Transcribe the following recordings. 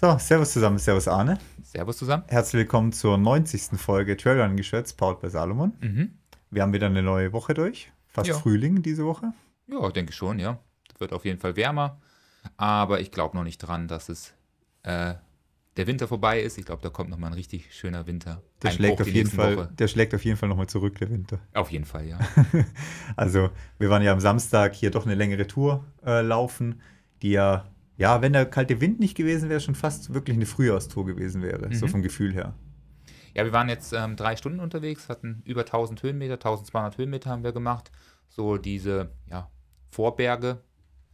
So, Servus zusammen, Servus Arne. Servus zusammen. Herzlich willkommen zur 90. Folge Trailrun Geschwätz, powered bei Salomon. Mhm. Wir haben wieder eine neue Woche durch. Fast Ja. Frühling diese Woche. Ja, denke schon, ja. Wird auf jeden Fall wärmer. Aber ich glaube noch nicht dran, dass es äh, der Winter vorbei ist. Ich glaube, da kommt noch mal ein richtig schöner Winter. Der schlägt, auf jeden Fall, Woche. der schlägt auf jeden Fall nochmal zurück, der Winter. Auf jeden Fall, ja. Also, wir waren ja am Samstag hier doch eine längere Tour äh, laufen, die ja, ja, wenn der kalte Wind nicht gewesen wäre, schon fast wirklich eine Frühjahrstour gewesen wäre, so Mhm. vom Gefühl her. Ja, wir waren jetzt ähm, drei Stunden unterwegs, hatten über 1000 Höhenmeter, 1200 Höhenmeter haben wir gemacht. So diese ja, Vorberge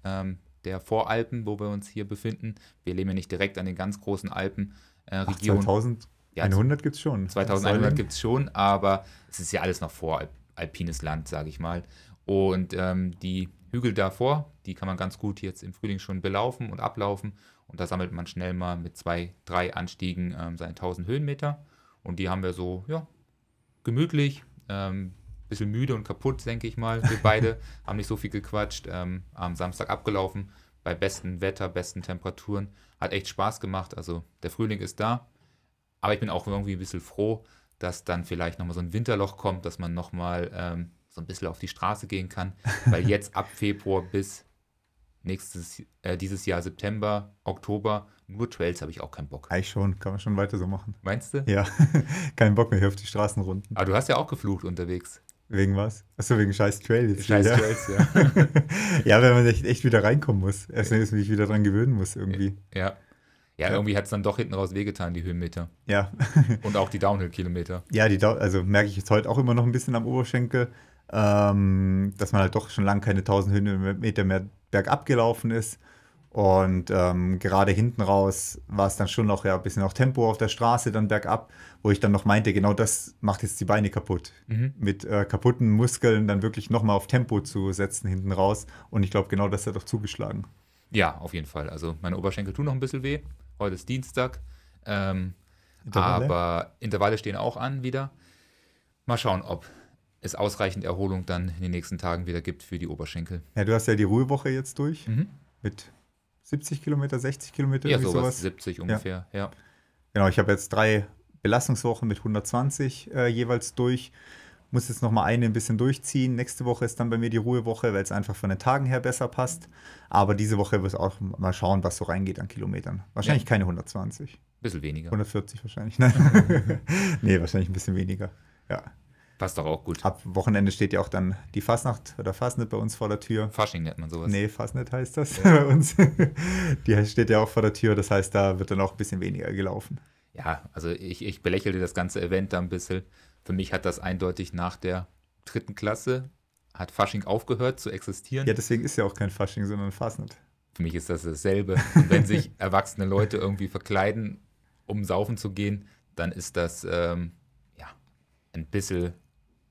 ähm, der Voralpen, wo wir uns hier befinden. Wir leben ja nicht direkt an den ganz großen Alpenregionen. 2100 gibt es schon. 2100 Säulen. gibt es schon, aber es ist ja alles noch voralpines Land, sage ich mal. Und ähm, die Hügel davor, die kann man ganz gut jetzt im Frühling schon belaufen und ablaufen. Und da sammelt man schnell mal mit zwei, drei Anstiegen ähm, seine 1000 Höhenmeter. Und die haben wir so, ja, gemütlich, ähm, bisschen müde und kaputt, denke ich mal. Wir beide haben nicht so viel gequatscht. Ähm, am Samstag abgelaufen, bei bestem Wetter, besten Temperaturen. Hat echt Spaß gemacht. Also der Frühling ist da. Aber ich bin auch irgendwie ein bisschen froh, dass dann vielleicht nochmal so ein Winterloch kommt, dass man nochmal ähm, so ein bisschen auf die Straße gehen kann. Weil jetzt ab Februar bis nächstes, äh, dieses Jahr September, Oktober, nur Trails habe ich auch keinen Bock. Eigentlich schon, kann man schon weiter so machen. Meinst du? Ja, keinen Bock mehr hier auf die Straßenrunden. Aber du hast ja auch geflucht unterwegs. Wegen was? Achso, wegen scheiß Trail jetzt. Scheiß ja. Trails, ja. ja, wenn man echt, echt wieder reinkommen muss. Erst wenn ich mich wieder dran gewöhnen muss irgendwie. ja. Ja, irgendwie hat es dann doch hinten raus wehgetan, die Höhenmeter. Ja, Und auch die Downhill-Kilometer. ja die also merke ich jetzt heute auch immer noch ein bisschen am Oberschenkel, ähm, dass man halt doch schon lange keine 1000 Höhenmeter mehr bergab gelaufen ist. Und ähm, gerade hinten raus war es dann schon noch ja, ein bisschen auch Tempo auf der Straße dann bergab, wo ich dann noch meinte, genau das macht jetzt die Beine kaputt. Mhm. Mit äh, kaputten Muskeln dann wirklich nochmal auf Tempo zu setzen hinten raus. Und ich glaube, genau das hat auch zugeschlagen. Ja, auf jeden Fall. Also meine Oberschenkel tun noch ein bisschen weh. Heute ist Dienstag. Ähm, Intervalle? Aber Intervalle stehen auch an wieder. Mal schauen, ob es ausreichend Erholung dann in den nächsten Tagen wieder gibt für die Oberschenkel. Ja, du hast ja die Ruhewoche jetzt durch Mhm. mit 70 Kilometer, 60 Kilometer, Ja, sowas, sowas. 70 ungefähr, ja. Genau, ich habe jetzt drei Belastungswochen mit 120 äh, jeweils durch. Muss jetzt nochmal eine ein bisschen durchziehen. Nächste Woche ist dann bei mir die Ruhewoche, weil es einfach von den Tagen her besser passt. Aber diese Woche wird es auch mal schauen, was so reingeht an Kilometern. Wahrscheinlich Ja. keine 120. Bisschen weniger. 140 wahrscheinlich. Nein. nee, wahrscheinlich ein bisschen weniger. Ja. Passt doch auch gut. Ab Wochenende steht ja auch dann die Fasnacht oder Fasnet bei uns vor der Tür. Fasching nennt man sowas. Nee, Fastnet heißt das bei uns. Die steht ja auch vor der Tür, das heißt, da wird dann auch ein bisschen weniger gelaufen. Ja, also ich, ich belächelte das ganze Event da ein bisschen. Für mich hat das eindeutig nach der dritten Klasse, hat Fasching aufgehört zu existieren. Ja, deswegen ist ja auch kein Fasching, sondern Fastnet. Für mich ist das dasselbe. Und wenn sich erwachsene Leute irgendwie verkleiden, um saufen zu gehen, dann ist das ähm, ja ein bisschen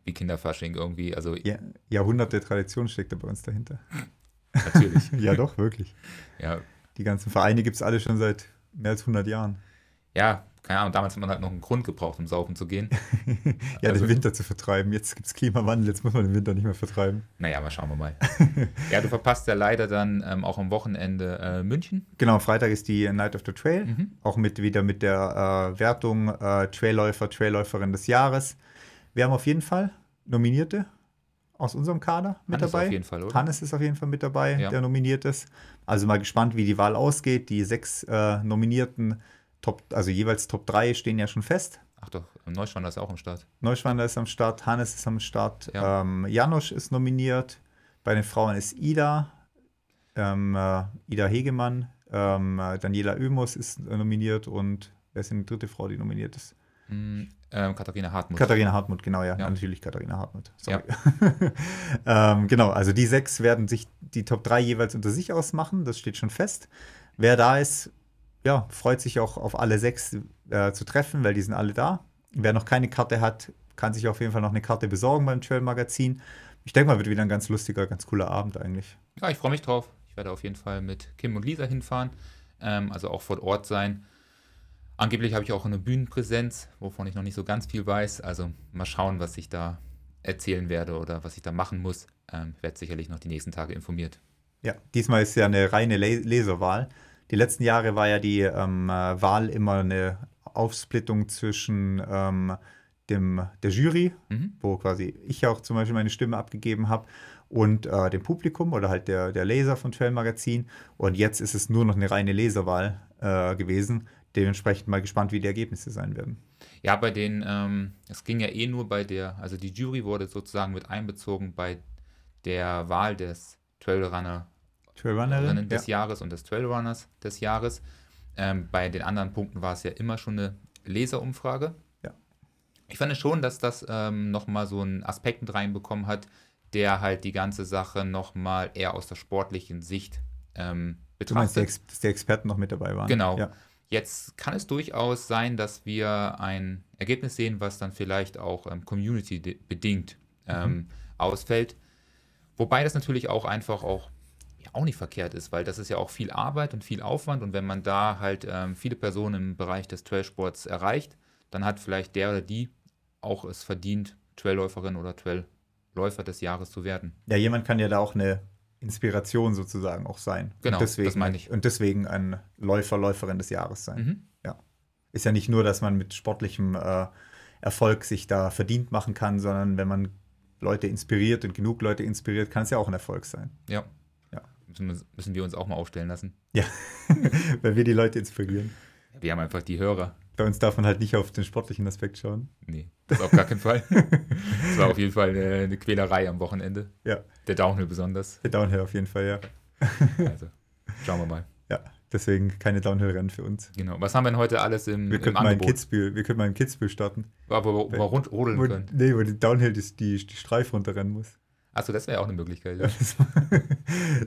wie Kinderfasching irgendwie. Also Ja, Jahrhunderte Tradition steckt da bei uns dahinter. natürlich. Ja, doch, wirklich. ja, Die ganzen Vereine gibt es alle schon seit mehr als 100 Jahren. ja, keine Ahnung, damals hat man halt noch einen Grund gebraucht, um saufen zu gehen. Ja, Also- den Winter zu vertreiben. Jetzt gibt es Klimawandel, jetzt muss man den Winter nicht mehr vertreiben. Naja, mal schauen wir mal. ja, du verpasst ja leider dann ähm, auch am Wochenende äh, München. Genau, Freitag ist die Night of the Trail. Mhm. Auch mit wieder mit der äh, Wertung äh, Trailläufer, Trailläuferin des Jahres. Wir haben auf jeden Fall Nominierte aus unserem Kader mit Hannes dabei. auf jeden Fall, oder? Hannes ist auf jeden Fall mit dabei, Ja. der nominiert ist. Also mal gespannt, wie die Wahl ausgeht. Die sechs äh, Nominierten, Top, also jeweils Top 3 stehen ja schon fest. Ach doch, Neuschwander ist auch am Start. Neuschwander ist am Start, Hannes ist am Start, Ja. ähm, Janosch ist nominiert. Bei den Frauen ist Ida, ähm, äh, Ida Hegemann, ähm, äh, Daniela Oemus ist äh, nominiert und wer ist denn die dritte Frau, die nominiert ist? Hm, ähm, Katharina Hartmut. Katharina Hartmut, genau, ja, Ja. natürlich Katharina Hartmut. Sorry. ähm, genau, also die sechs werden sich die Top 3 jeweils unter sich ausmachen, das steht schon fest. Wer da ist, ja, freut sich auch auf alle sechs äh, zu treffen, weil die sind alle da. Wer noch keine Karte hat, kann sich auf jeden Fall noch eine Karte besorgen beim Trail Magazin. Ich denke mal, wird wieder ein ganz lustiger, ganz cooler Abend eigentlich. Ja, ich freue mich drauf. Ich werde auf jeden Fall mit Kim und Lisa hinfahren, ähm, also auch vor Ort sein. Angeblich habe ich auch eine Bühnenpräsenz, wovon ich noch nicht so ganz viel weiß. Also mal schauen, was ich da erzählen werde oder was ich da machen muss. Ähm, werde sicherlich noch die nächsten Tage informiert. Ja, diesmal ist ja eine reine Le Leserwahl. die letzten Jahre war ja die ähm, äh, Wahl immer eine Aufsplittung zwischen ähm, dem, der Jury, Mhm. wo quasi ich auch zum Beispiel meine Stimme abgegeben habe, und äh, dem Publikum oder halt der, der Leser von Trail Magazin. Und jetzt ist es nur noch eine reine Leserwahl äh, gewesen. Dementsprechend mal gespannt, wie die Ergebnisse sein werden. Ja, bei den, ähm, es ging ja eh nur bei der, also die Jury wurde sozusagen mit einbezogen bei der Wahl des Trailrunner Trailrunnerin? Des Jahres und des Trailrunners des Jahres. Ähm, bei den anderen Punkten war es ja immer schon eine Leserumfrage. Ja. Ich fand schon, dass das ähm, nochmal so einen Aspekt mit reinbekommen hat, der halt die ganze Sache nochmal eher aus der sportlichen Sicht ähm, Du meinst, betrachtet. Dass die Experten noch mit dabei waren? Genau. Ja. Jetzt kann es durchaus sein, dass wir ein Ergebnis sehen, was dann vielleicht auch ähm, community-bedingt ähm, ausfällt. Wobei das natürlich auch einfach auch, ja, auch nicht verkehrt ist, weil das ist ja auch viel Arbeit und viel Aufwand und wenn man da halt ähm, viele Personen im Bereich des Trailsports erreicht, dann hat vielleicht der oder die auch es verdient, Trailläuferin oder Trailläufer des Jahres zu werden. Ja, jemand kann ja da auch eine Inspiration sozusagen auch sein. Genau, und deswegen, das meine ich. Und deswegen ein Läufer, Läuferin des Jahres sein. Mhm. Ist ja nicht nur, dass man mit sportlichem äh, Erfolg sich da verdient machen kann, sondern wenn man Leute inspiriert und genug Leute inspiriert, kann es ja auch ein Erfolg sein. Ja. Ja. Müssen, wir- müssen wir uns auch mal aufstellen lassen. Ja, weil wir die Leute inspirieren. Wir haben einfach die Hörer. Bei uns darf man halt nicht auf den sportlichen Aspekt schauen. Nee, das auf gar keinen Fall. Es war auf jeden Fall eine, eine Quälerei am Wochenende. Ja, Der Downhill besonders. der Downhill auf jeden Fall, ja. Also, schauen wir mal. Ja, deswegen keine Downhill-Rennen für uns. Genau. Was haben wir denn heute alles im, Wir im Angebot? Kitzbühel, wir könnten mal in Kitzbühel starten. Wo, wo, wo wir rund rodeln Wo, können. nee, wo die Downhill die, die, die Streif runterrennen muss. Achso, das wäre auch eine Möglichkeit. Ja, Ja, das,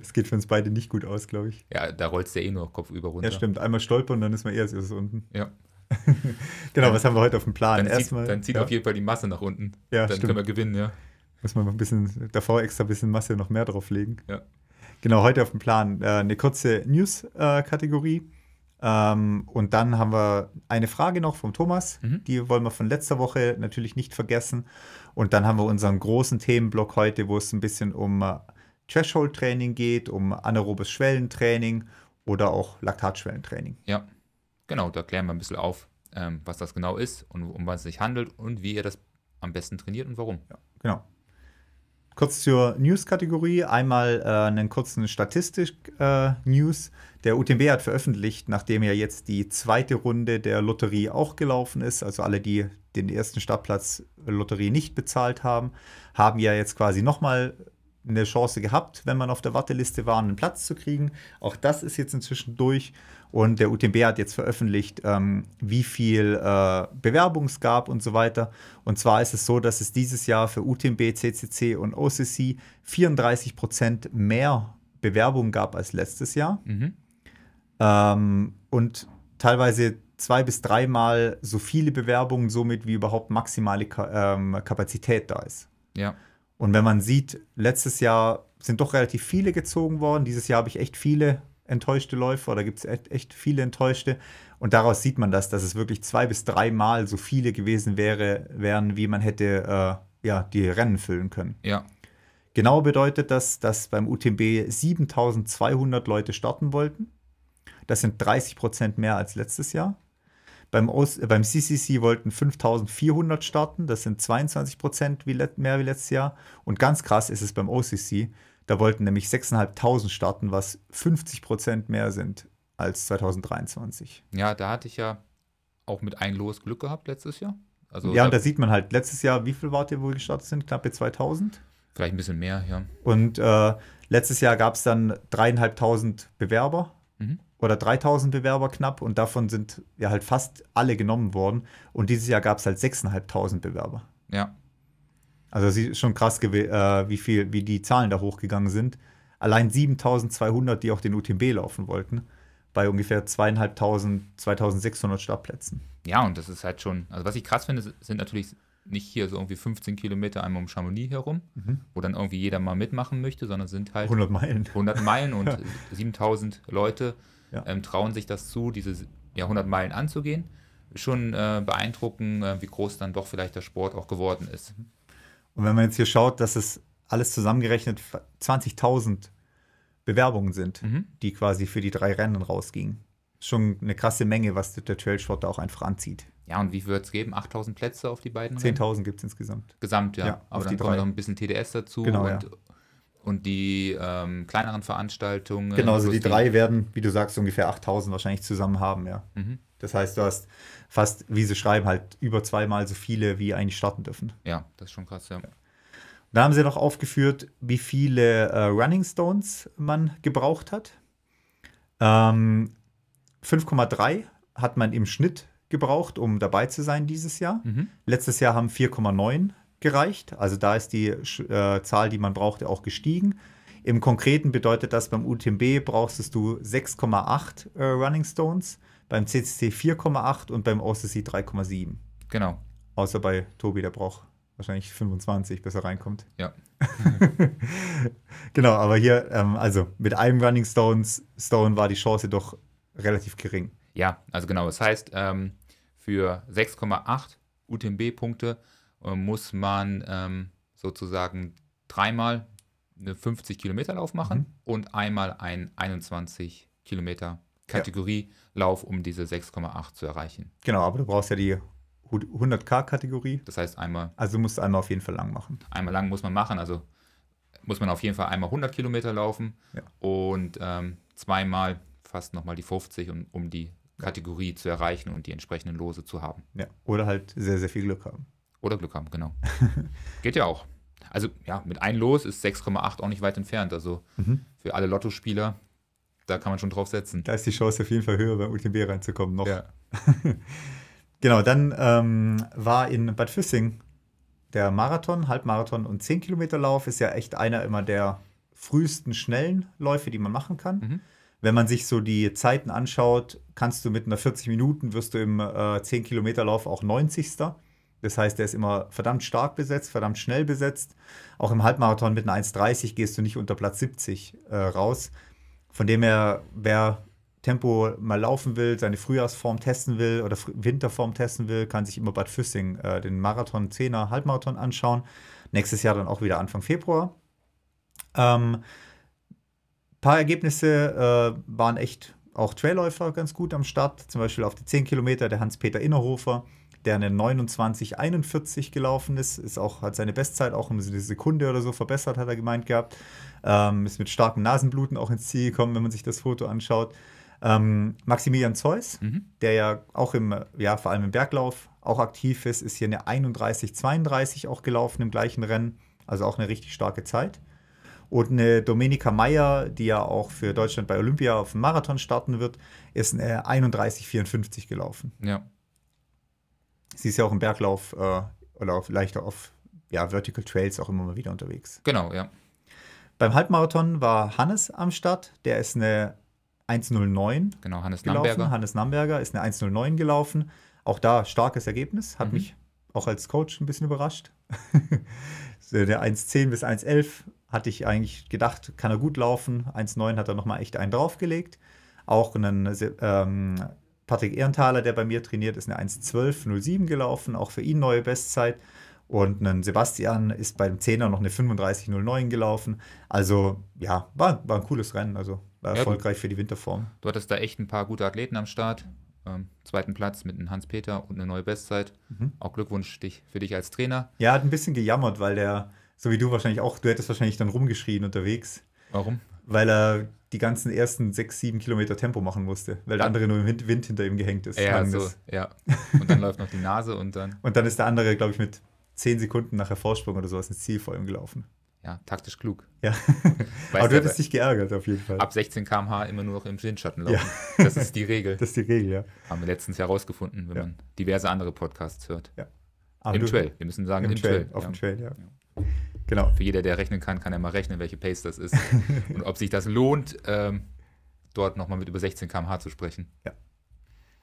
das geht für uns beide nicht gut aus, glaube ich. ja da rollst du ja eh nur Kopf über runter. Ja, stimmt. Einmal stolpern, dann ist man erst erst unten. Ja. Genau, Dann- was haben wir heute auf dem Plan? Dann, zieht, Erstmal dann zieht ja, auf jeden Fall die Masse nach unten. ja, dann stimmt. können wir gewinnen, ja. Muss man ein bisschen davor extra ein bisschen Masse noch mehr drauflegen. Ja. Genau, heute auf dem Plan äh, eine kurze News-Kategorie. ähm, und dann haben wir eine Frage noch vom Thomas. Mhm. Die wollen wir von letzter Woche natürlich nicht vergessen. Und dann haben wir unseren großen Themenblock heute, wo es ein bisschen um äh, Threshold-Training geht, um anaerobes Schwellentraining oder auch Laktatschwellentraining. Ja, genau, da klären wir ein bisschen auf, ähm, was das genau ist und um was es sich handelt und wie ihr das am besten trainiert und warum. Genau. Kurz zur News-Kategorie. Einmal äh, einen kurzen Statistik-News. der UTMB hat veröffentlicht, nachdem ja jetzt die zweite Runde der Lotterie auch gelaufen ist, also alle, die den ersten Startplatz Lotterie nicht bezahlt haben, haben ja jetzt quasi nochmal eine Chance gehabt, wenn man auf der Warteliste war, einen Platz zu kriegen. Auch das ist jetzt inzwischen durch. Und der UTMB hat jetzt veröffentlicht, ähm, wie viel äh, Bewerbung es gab und so weiter. Und zwar ist es so, dass es dieses Jahr für UTMB, CCC und OCC 34 Prozent mehr Bewerbungen gab als letztes Jahr. Mhm. Ähm, und teilweise zwei bis dreimal so viele Bewerbungen, somit wie überhaupt maximale Ka ähm, Kapazität da ist. Ja, Und wenn man sieht, letztes Jahr sind doch relativ viele gezogen worden. Dieses Jahr habe ich echt viele enttäuschte Läufer, da gibt es echt, echt viele enttäuschte. Und daraus sieht man das, dass es wirklich zwei bis dreimal so viele gewesen wäre, wären, wie man hätte äh, ja, die Rennen füllen können. ja, Genau bedeutet das, dass beim UTMB 7200 Leute starten wollten. Das sind 30 Prozent mehr als letztes Jahr. Beim, OS, äh, beim CCC wollten 5400 starten. Das sind 22 Prozent wie mehr wie letztes Jahr. Und ganz krass ist es beim OCC. Da wollten nämlich 6.500 starten, was 50 Prozent mehr sind als 2023. ja, da hatte ich ja auch mit ein Los Glück gehabt letztes Jahr. Also ja, da, und da sieht man halt letztes Jahr, wie viel wart ihr wohl gestartet sind? Knappe 2000. vielleicht ein bisschen mehr, ja. Und äh, letztes Jahr gab es dann dreieinhalbtausend Bewerber. Oder 3000 Bewerber knapp und davon sind ja halt fast alle genommen worden. Und dieses Jahr gab es halt 6.500 Bewerber. Ja, Also es ist schon krass, äh, wie viel, wie die Zahlen da hochgegangen sind. Allein 7200, die auch den UTMB laufen wollten, bei ungefähr 2500, 2600 Startplätzen. ja, und das ist halt schon, also was ich krass finde, sind natürlich nicht hier so irgendwie 15 Kilometer einmal um Chamonix herum, wo dann irgendwie jeder mal mitmachen möchte, sondern sind halt 100 Meilen. 100 Meilen und 7000 Leute Ja. ähm, trauen sich das zu, diese ja, 100 Meilen anzugehen. Schon äh, beeindruckend, äh, wie groß dann doch vielleicht der Sport auch geworden ist. Und wenn man jetzt hier schaut, dass es alles zusammengerechnet 20.000 Bewerbungen sind, Mhm. die quasi für die drei Rennen rausgingen. Schon eine krasse Menge, was der Trailsport da auch einfach anzieht. Ja, und wie wird es geben? 8000 Plätze auf die beiden? Rennen? 10.000 gibt es insgesamt. Gesamt, ja. Ja, Aber auf dann die kommt noch ein bisschen TDS dazu Genau, und, ja. Und die ähm, kleineren Veranstaltungen. Genau, also die drei werden, wie du sagst, ungefähr 8.000 wahrscheinlich zusammen haben, ja. Mhm. Das heißt, du hast fast, wie sie schreiben, halt über zweimal so viele, wie eigentlich starten dürfen. Ja, das ist schon krass, ja. Da haben sie noch aufgeführt, wie viele äh, Running Stones man gebraucht hat. Ähm, 5,3 hat man im Schnitt gebraucht, um dabei zu sein dieses Jahr. Mhm. Letztes Jahr haben 4,9 gereicht. Also da ist die äh, Zahl, die man brauchte, auch gestiegen. Im Konkreten bedeutet das, beim UTMB brauchst du 6,8 äh, Running Stones, beim CCC 4,8 und beim OCC 3,7. Genau. Außer bei Tobi, der braucht wahrscheinlich 25, bis er reinkommt. Ja. genau, aber hier, ähm, also mit einem Running Stones, Stone war die Chance doch relativ gering. Ja, also genau. Das heißt, ähm, für 6,8 UTMB-Punkte muss man ähm, sozusagen dreimal eine 50 Kilometer Lauf machen Mhm. und einmal ein 21 Kilometer Kategorielauf, um diese 6,8 zu erreichen. Genau, aber du brauchst ja die 100k-Kategorie. Das heißt, einmal, Also musst du einmal auf jeden Fall lang machen. einmal lang muss man machen, also muss man auf jeden Fall einmal 100 Kilometer laufen Ja. und ähm, zweimal fast nochmal die 50, um, um die Kategorie zu erreichen und die entsprechenden Lose zu haben. Ja. Oder halt sehr, sehr viel Glück haben. Oder Glück haben, genau. Geht ja auch. Also ja, mit ein Los ist 6,8 auch nicht weit entfernt. Also Mhm. für alle Lottospieler, da kann man schon drauf setzen. Da ist die Chance auf jeden Fall höher, beim UTMB reinzukommen noch. Ja. Genau, dann ähm, war in Bad Füssing der Marathon, Halbmarathon und 10 Kilometer Lauf ist ja echt einer immer der frühesten schnellen Läufe, die man machen kann. Mhm. Wenn man sich so die Zeiten anschaut, kannst du mit einer 40 Minuten wirst du im äh, 10 Kilometer Lauf auch 90. Das heißt, der ist immer verdammt stark besetzt, verdammt schnell besetzt. Auch im Halbmarathon mit einer 1,30 gehst du nicht unter Platz 70 äh, raus. Von dem her, wer Tempo mal laufen will, seine Frühjahrsform testen will oder Winterform testen will, kann sich immer Bad Füssing äh, den Marathon 10er Halbmarathon anschauen. Nächstes Jahr dann auch wieder Anfang Februar. Ähm, paar Ergebnisse äh, waren echt auch Trailläufer ganz gut am Start. Zum Beispiel auf die 10 Kilometer der Hans-Peter Innerhofer, der eine 29,41 gelaufen ist. Ist auch, hat seine Bestzeit auch um eine Sekunde oder so verbessert, hat er gemeint gehabt. Ähm, ist mit starkem Nasenbluten auch ins Ziel gekommen, wenn man sich das Foto anschaut. Ähm, Maximilian Zeus, Mhm. der ja auch im, ja, vor allem im Berglauf auch aktiv ist, ist hier eine 31,32 auch gelaufen im gleichen Rennen. Also auch eine richtig starke Zeit. Und eine Domenica Meyer, die ja auch für Deutschland bei Olympia auf dem Marathon starten wird, ist eine 31,54 gelaufen. Ja. Sie ist ja auch im Berglauf äh, oder auf, leichter auf ja, Vertical Trails auch immer mal wieder unterwegs. Genau, ja. Beim Halbmarathon war Hannes am Start. Der ist eine 1,09 Genau, Hannes gelaufen. Namberger. Hannes Namberger ist eine 1,09 gelaufen. Auch da starkes Ergebnis. Hat Mhm. mich auch als Coach ein bisschen überrascht. der 1,10 bis 1,11 hatte ich eigentlich gedacht, kann er gut laufen. 1,9 hat er nochmal echt einen draufgelegt. Auch einen ähm, Patrick Ehrenthaler, der bei mir trainiert, ist eine 1,12,07 gelaufen. Auch für ihn neue Bestzeit. Und ein Sebastian ist beim 10er noch eine 35,09 gelaufen. Also, ja, war, war ein cooles Rennen. Also, war Ja, erfolgreich für die Winterform. Du hattest da echt ein paar gute Athleten am Start. Ähm, zweiten Platz mit einem Hans-Peter und eine neue Bestzeit. Mhm. Auch Glückwunsch dich, für dich als Trainer. Ja, hat ein bisschen gejammert, weil der, so wie du wahrscheinlich auch, du hättest wahrscheinlich dann rumgeschrien unterwegs, Warum? Weil er die ganzen ersten sechs, sieben Kilometer Tempo machen musste, weil der andere nur im Wind, hinter ihm gehängt ist. Ja, so, ist. ja. Und dann läuft noch die Nase und dann, Und dann ist der andere, glaube ich, mit zehn Sekunden nachher Vorsprung oder sowas ins Ziel vor ihm gelaufen. ja, taktisch klug. Ja. Weißt Aber du ja, hättest dich geärgert auf jeden Fall. ab 16 km/h immer nur noch im Windschatten Ja. laufen. Das ist die Regel. Das ist die Regel, ja. Haben wir letztens herausgefunden, wenn Ja. man diverse andere Podcasts hört. Aber Im du- Trail. Wir müssen sagen, Im, im, Trail, Trail. auf ja. dem Trail, ja. Genau. Für jeder, der rechnen kann, kann er mal rechnen, welche Pace das ist. und ob sich das lohnt, ähm, dort nochmal mit über 16 km/h zu sprechen.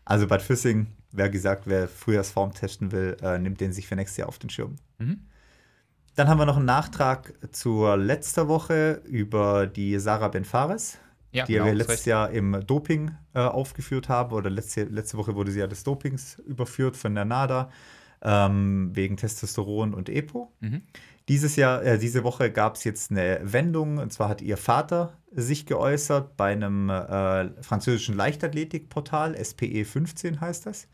Also Bad Füssing, wer gesagt, wer Frühjahrsform testen will, äh, nimmt den sich für nächstes Jahr auf den Schirm. Mhm. Dann haben wir noch einen Nachtrag zur letzter Woche über die Sarah Benfares, Ja, die genau, wir letztes. Jahr im Doping äh, aufgeführt haben. Oder letzte, letzte Woche wurde sie ja des Dopings überführt von der NADA ähm, wegen Testosteron und EPO. Mhm. Dieses Jahr, äh, diese Woche gab es jetzt eine Wendung, und zwar hat ihr Vater sich geäußert bei einem äh, französischen Leichtathletikportal, SPE 15 heißt das.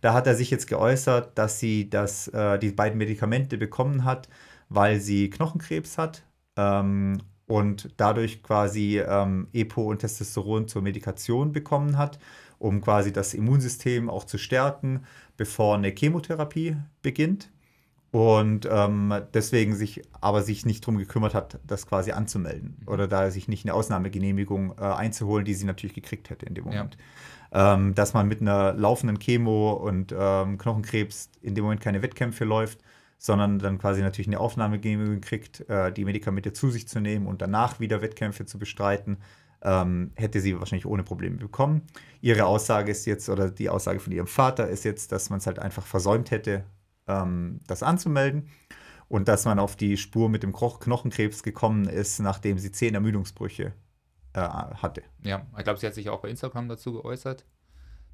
Da hat er sich jetzt geäußert, dass sie das, äh, die beiden Medikamente bekommen hat, weil sie Knochenkrebs hat ähm, und dadurch quasi ähm, EPO und Testosteron zur Medikation bekommen hat, um quasi das Immunsystem auch zu stärken, bevor eine Chemotherapie beginnt. Und ähm, deswegen sich aber sich nicht darum gekümmert hat, das quasi anzumelden. Mhm. Oder da sich nicht eine Ausnahmegenehmigung äh, einzuholen, die sie natürlich gekriegt hätte in dem Moment. Ja. Ähm, dass man mit einer laufenden Chemo und ähm, Knochenkrebs in dem Moment keine Wettkämpfe läuft, sondern dann quasi natürlich eine Aufnahmegenehmigung kriegt, äh, die Medikamente zu sich zu nehmen und danach wieder Wettkämpfe zu bestreiten, ähm, hätte sie wahrscheinlich ohne Probleme bekommen. Ihre Aussage ist jetzt, oder die Aussage von ihrem Vater ist jetzt, dass man es halt einfach versäumt hätte, ähm, das anzumelden und dass man auf die Spur mit dem Knochenkrebs gekommen ist, nachdem sie zehn Ermüdungsbrüche äh, hatte. Ja, ich glaube, sie hat sich auch bei Instagram dazu geäußert,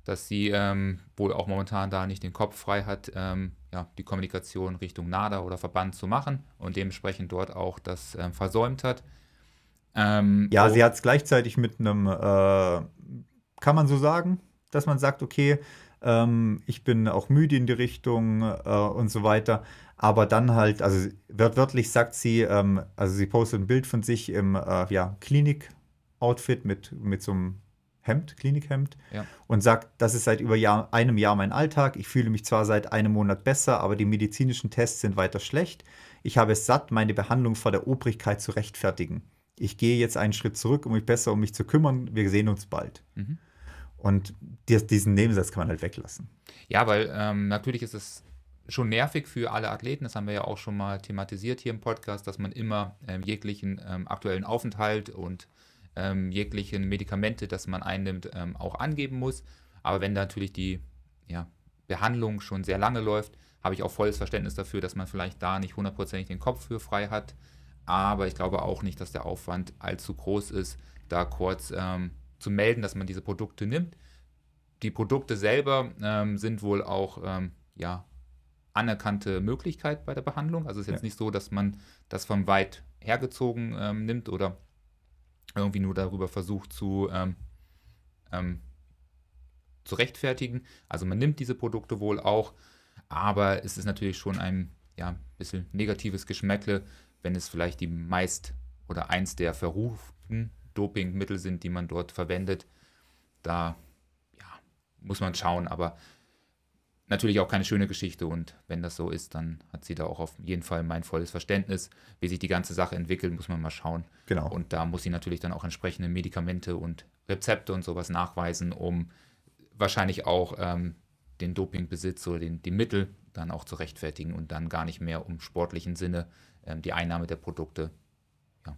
dass sie ähm, wohl auch momentan da nicht den Kopf frei hat, ähm, ja, die Kommunikation Richtung NADA oder Verband zu machen und dementsprechend dort auch das ähm, versäumt hat. Ähm, ja, sie hat es gleichzeitig mit einem, äh, kann man so sagen, dass man sagt, okay, ähm, ich bin auch müde in die Richtung äh, und so weiter. Aber dann halt, also wörtlich sagt sie, ähm, also sie postet ein Bild von sich im äh, ja, Klinik-Outfit mit, mit so einem Hemd, Klinikhemd, ja. und sagt, das ist seit über Jahr, einem Jahr mein Alltag. Ich fühle mich zwar seit einem Monat besser, aber die medizinischen Tests sind weiter schlecht. Ich habe es satt, meine Behandlung vor der Obrigkeit zu rechtfertigen. Ich gehe jetzt einen Schritt zurück, um mich besser um mich zu kümmern. Wir sehen uns bald. Mhm. Und diesen Nebensatz kann man halt weglassen. Ja, weil ähm, natürlich ist es schon nervig für alle Athleten, das haben wir ja auch schon mal thematisiert hier im Podcast, dass man immer ähm, jeglichen ähm, aktuellen Aufenthalt und ähm, jeglichen Medikamente, das man einnimmt, ähm, auch angeben muss. Aber wenn natürlich die ja, Behandlung schon sehr lange läuft, habe ich auch volles Verständnis dafür, dass man vielleicht da nicht hundertprozentig den Kopf für frei hat. Aber ich glaube auch nicht, dass der Aufwand allzu groß ist, da kurz ähm, zu melden, dass man diese Produkte nimmt. Die Produkte selber ähm, sind wohl auch ähm, ja, anerkannte Möglichkeit bei der Behandlung. Also es ist jetzt ja. nicht so, dass man das von weit hergezogen ähm, nimmt oder irgendwie nur darüber versucht zu, ähm, ähm, zu rechtfertigen. Also man nimmt diese Produkte wohl auch, aber es ist natürlich schon ein ja, bisschen negatives Geschmäckle, wenn es vielleicht die meist oder eins der verruften Dopingmittel sind, die man dort verwendet. Da ja, muss man schauen, aber natürlich auch keine schöne Geschichte und wenn das so ist, dann hat sie da auch auf jeden Fall mein volles Verständnis. Wie sich die ganze Sache entwickelt, muss man mal schauen. Genau. Und da muss sie natürlich dann auch entsprechende Medikamente und Rezepte und sowas nachweisen, um wahrscheinlich auch ähm, den Dopingbesitz oder den, die Mittel dann auch zu rechtfertigen und dann gar nicht mehr um sportlichen Sinne ähm, die Einnahme der Produkte ja,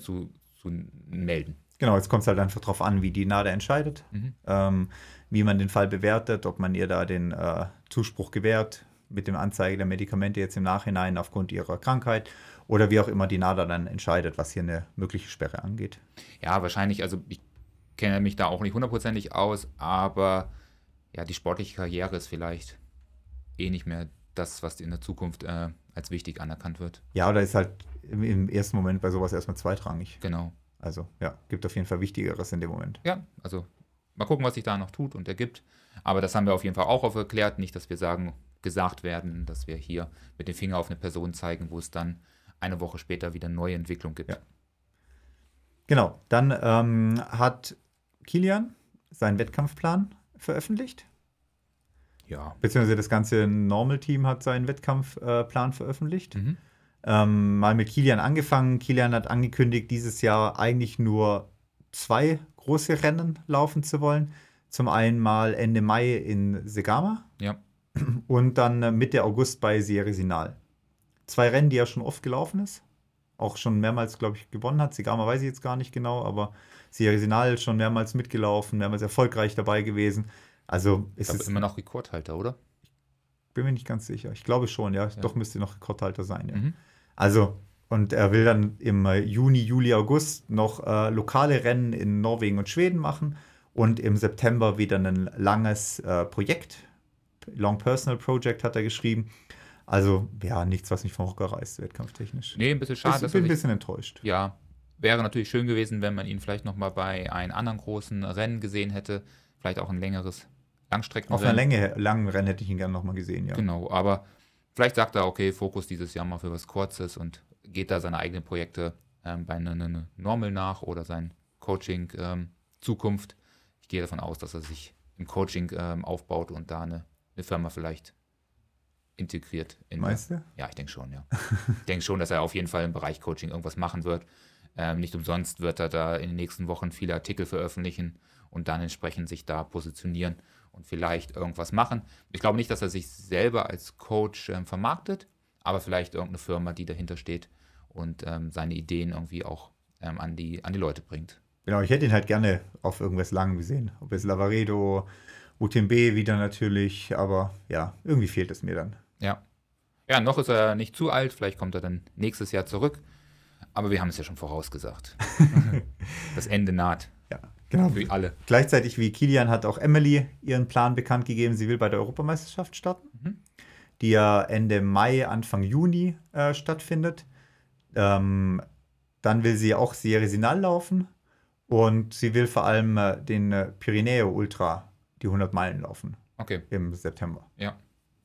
zu, zu melden. Genau, jetzt kommt es halt einfach darauf an, wie die NADA entscheidet, mhm. ähm, wie man den Fall bewertet, ob man ihr da den äh, Zuspruch gewährt mit dem Anzeige der Medikamente jetzt im Nachhinein aufgrund ihrer Krankheit oder wie auch immer die NADA dann entscheidet, was hier eine mögliche Sperre angeht. Ja, wahrscheinlich, also ich kenne mich da auch nicht hundertprozentig aus, aber ja, die sportliche Karriere ist vielleicht eh nicht mehr das, was in der Zukunft äh, als wichtig anerkannt wird. Ja, oder ist halt im, im ersten Moment bei sowas erstmal zweitrangig. Genau. Also ja, gibt auf jeden Fall Wichtigeres in dem Moment. Ja, also mal gucken, was sich da noch tut und ergibt. Aber das haben wir auf jeden Fall auch aufgeklärt. Nicht, dass wir sagen, gesagt werden, dass wir hier mit dem Finger auf eine Person zeigen, wo es dann eine Woche später wieder neue Entwicklung gibt. Ja. Genau, dann ähm, hat Kilian seinen Wettkampfplan veröffentlicht. Ja. Beziehungsweise das ganze Normal-Team hat seinen Wettkampfplan äh, veröffentlicht. Mhm ähm, mal mit Kilian angefangen. Kilian hat angekündigt, dieses Jahr eigentlich nur zwei große Rennen laufen zu wollen. Zum einen mal Ende Mai in Segama ja. und dann äh, Mitte August bei Sierra Sinal. Zwei Rennen, die er schon oft gelaufen ist. Auch schon mehrmals, glaube ich, gewonnen hat. Segama weiß ich jetzt gar nicht genau, aber Sierra Sinal schon mehrmals mitgelaufen, mehrmals erfolgreich dabei gewesen. Also ist es immer noch Rekordhalter, oder? Bin mir nicht ganz sicher. Ich glaube schon, ja. ja. Doch müsste noch Rekordhalter sein, ja. Mhm. Also, und er will dann im Juni, Juli, August noch äh, lokale Rennen in Norwegen und Schweden machen und im September wieder ein langes äh, Projekt, Long Personal Project hat er geschrieben, Also, ja, nichts, was mich vom Hocker reißt, wettkampftechnisch. Nee, ein bisschen schade. ich bin ein bisschen enttäuscht. Ja, wäre natürlich schön gewesen, wenn man ihn vielleicht nochmal bei einem anderen großen Rennen gesehen hätte. Vielleicht auch ein längeres Langstreckenrennen. Auf einer Länge, langen Rennen hätte ich ihn gerne nochmal gesehen, ja. Genau, aber vielleicht sagt er, okay, Fokus dieses Jahr mal für was Kurzes und geht da seine eigenen Projekte ähm, bei einer einer Normal nach oder sein Coaching ähm, Zukunft. Ich gehe davon aus, dass er sich im Coaching ähm, aufbaut und da eine, eine Firma vielleicht integriert. In Meinst du? ja, ich denke schon, ja. ich denke schon, dass er auf jeden Fall im Bereich Coaching irgendwas machen wird. Ähm, nicht umsonst wird er da in den nächsten Wochen viele Artikel veröffentlichen und dann entsprechend sich da positionieren und vielleicht irgendwas machen. Ich glaube nicht, dass er sich selber als Coach ähm, vermarktet, aber vielleicht irgendeine Firma, die dahinter steht und ähm, seine Ideen irgendwie auch ähm, an, die, an die Leute bringt. Genau, ich hätte ihn halt gerne auf irgendwas Langem gesehen. Ob es Lavaredo, UTMB wieder natürlich, aber ja, irgendwie fehlt es mir dann. Ja. Ja, noch ist er nicht zu alt, vielleicht kommt er dann nächstes Jahr zurück. Aber wir haben es ja schon vorausgesagt. das Ende naht genau. für alle. Gleichzeitig wie Kilian hat auch Emily ihren Plan bekannt gegeben. Sie will bei der Europameisterschaft starten, Mhm. die ja Ende Mai, Anfang Juni äh, stattfindet. Ähm, dann will sie auch Serie Sinal laufen und sie will vor allem äh, den äh, Pyrenäo Ultra, die 100 Meilen laufen Okay, im September. ja.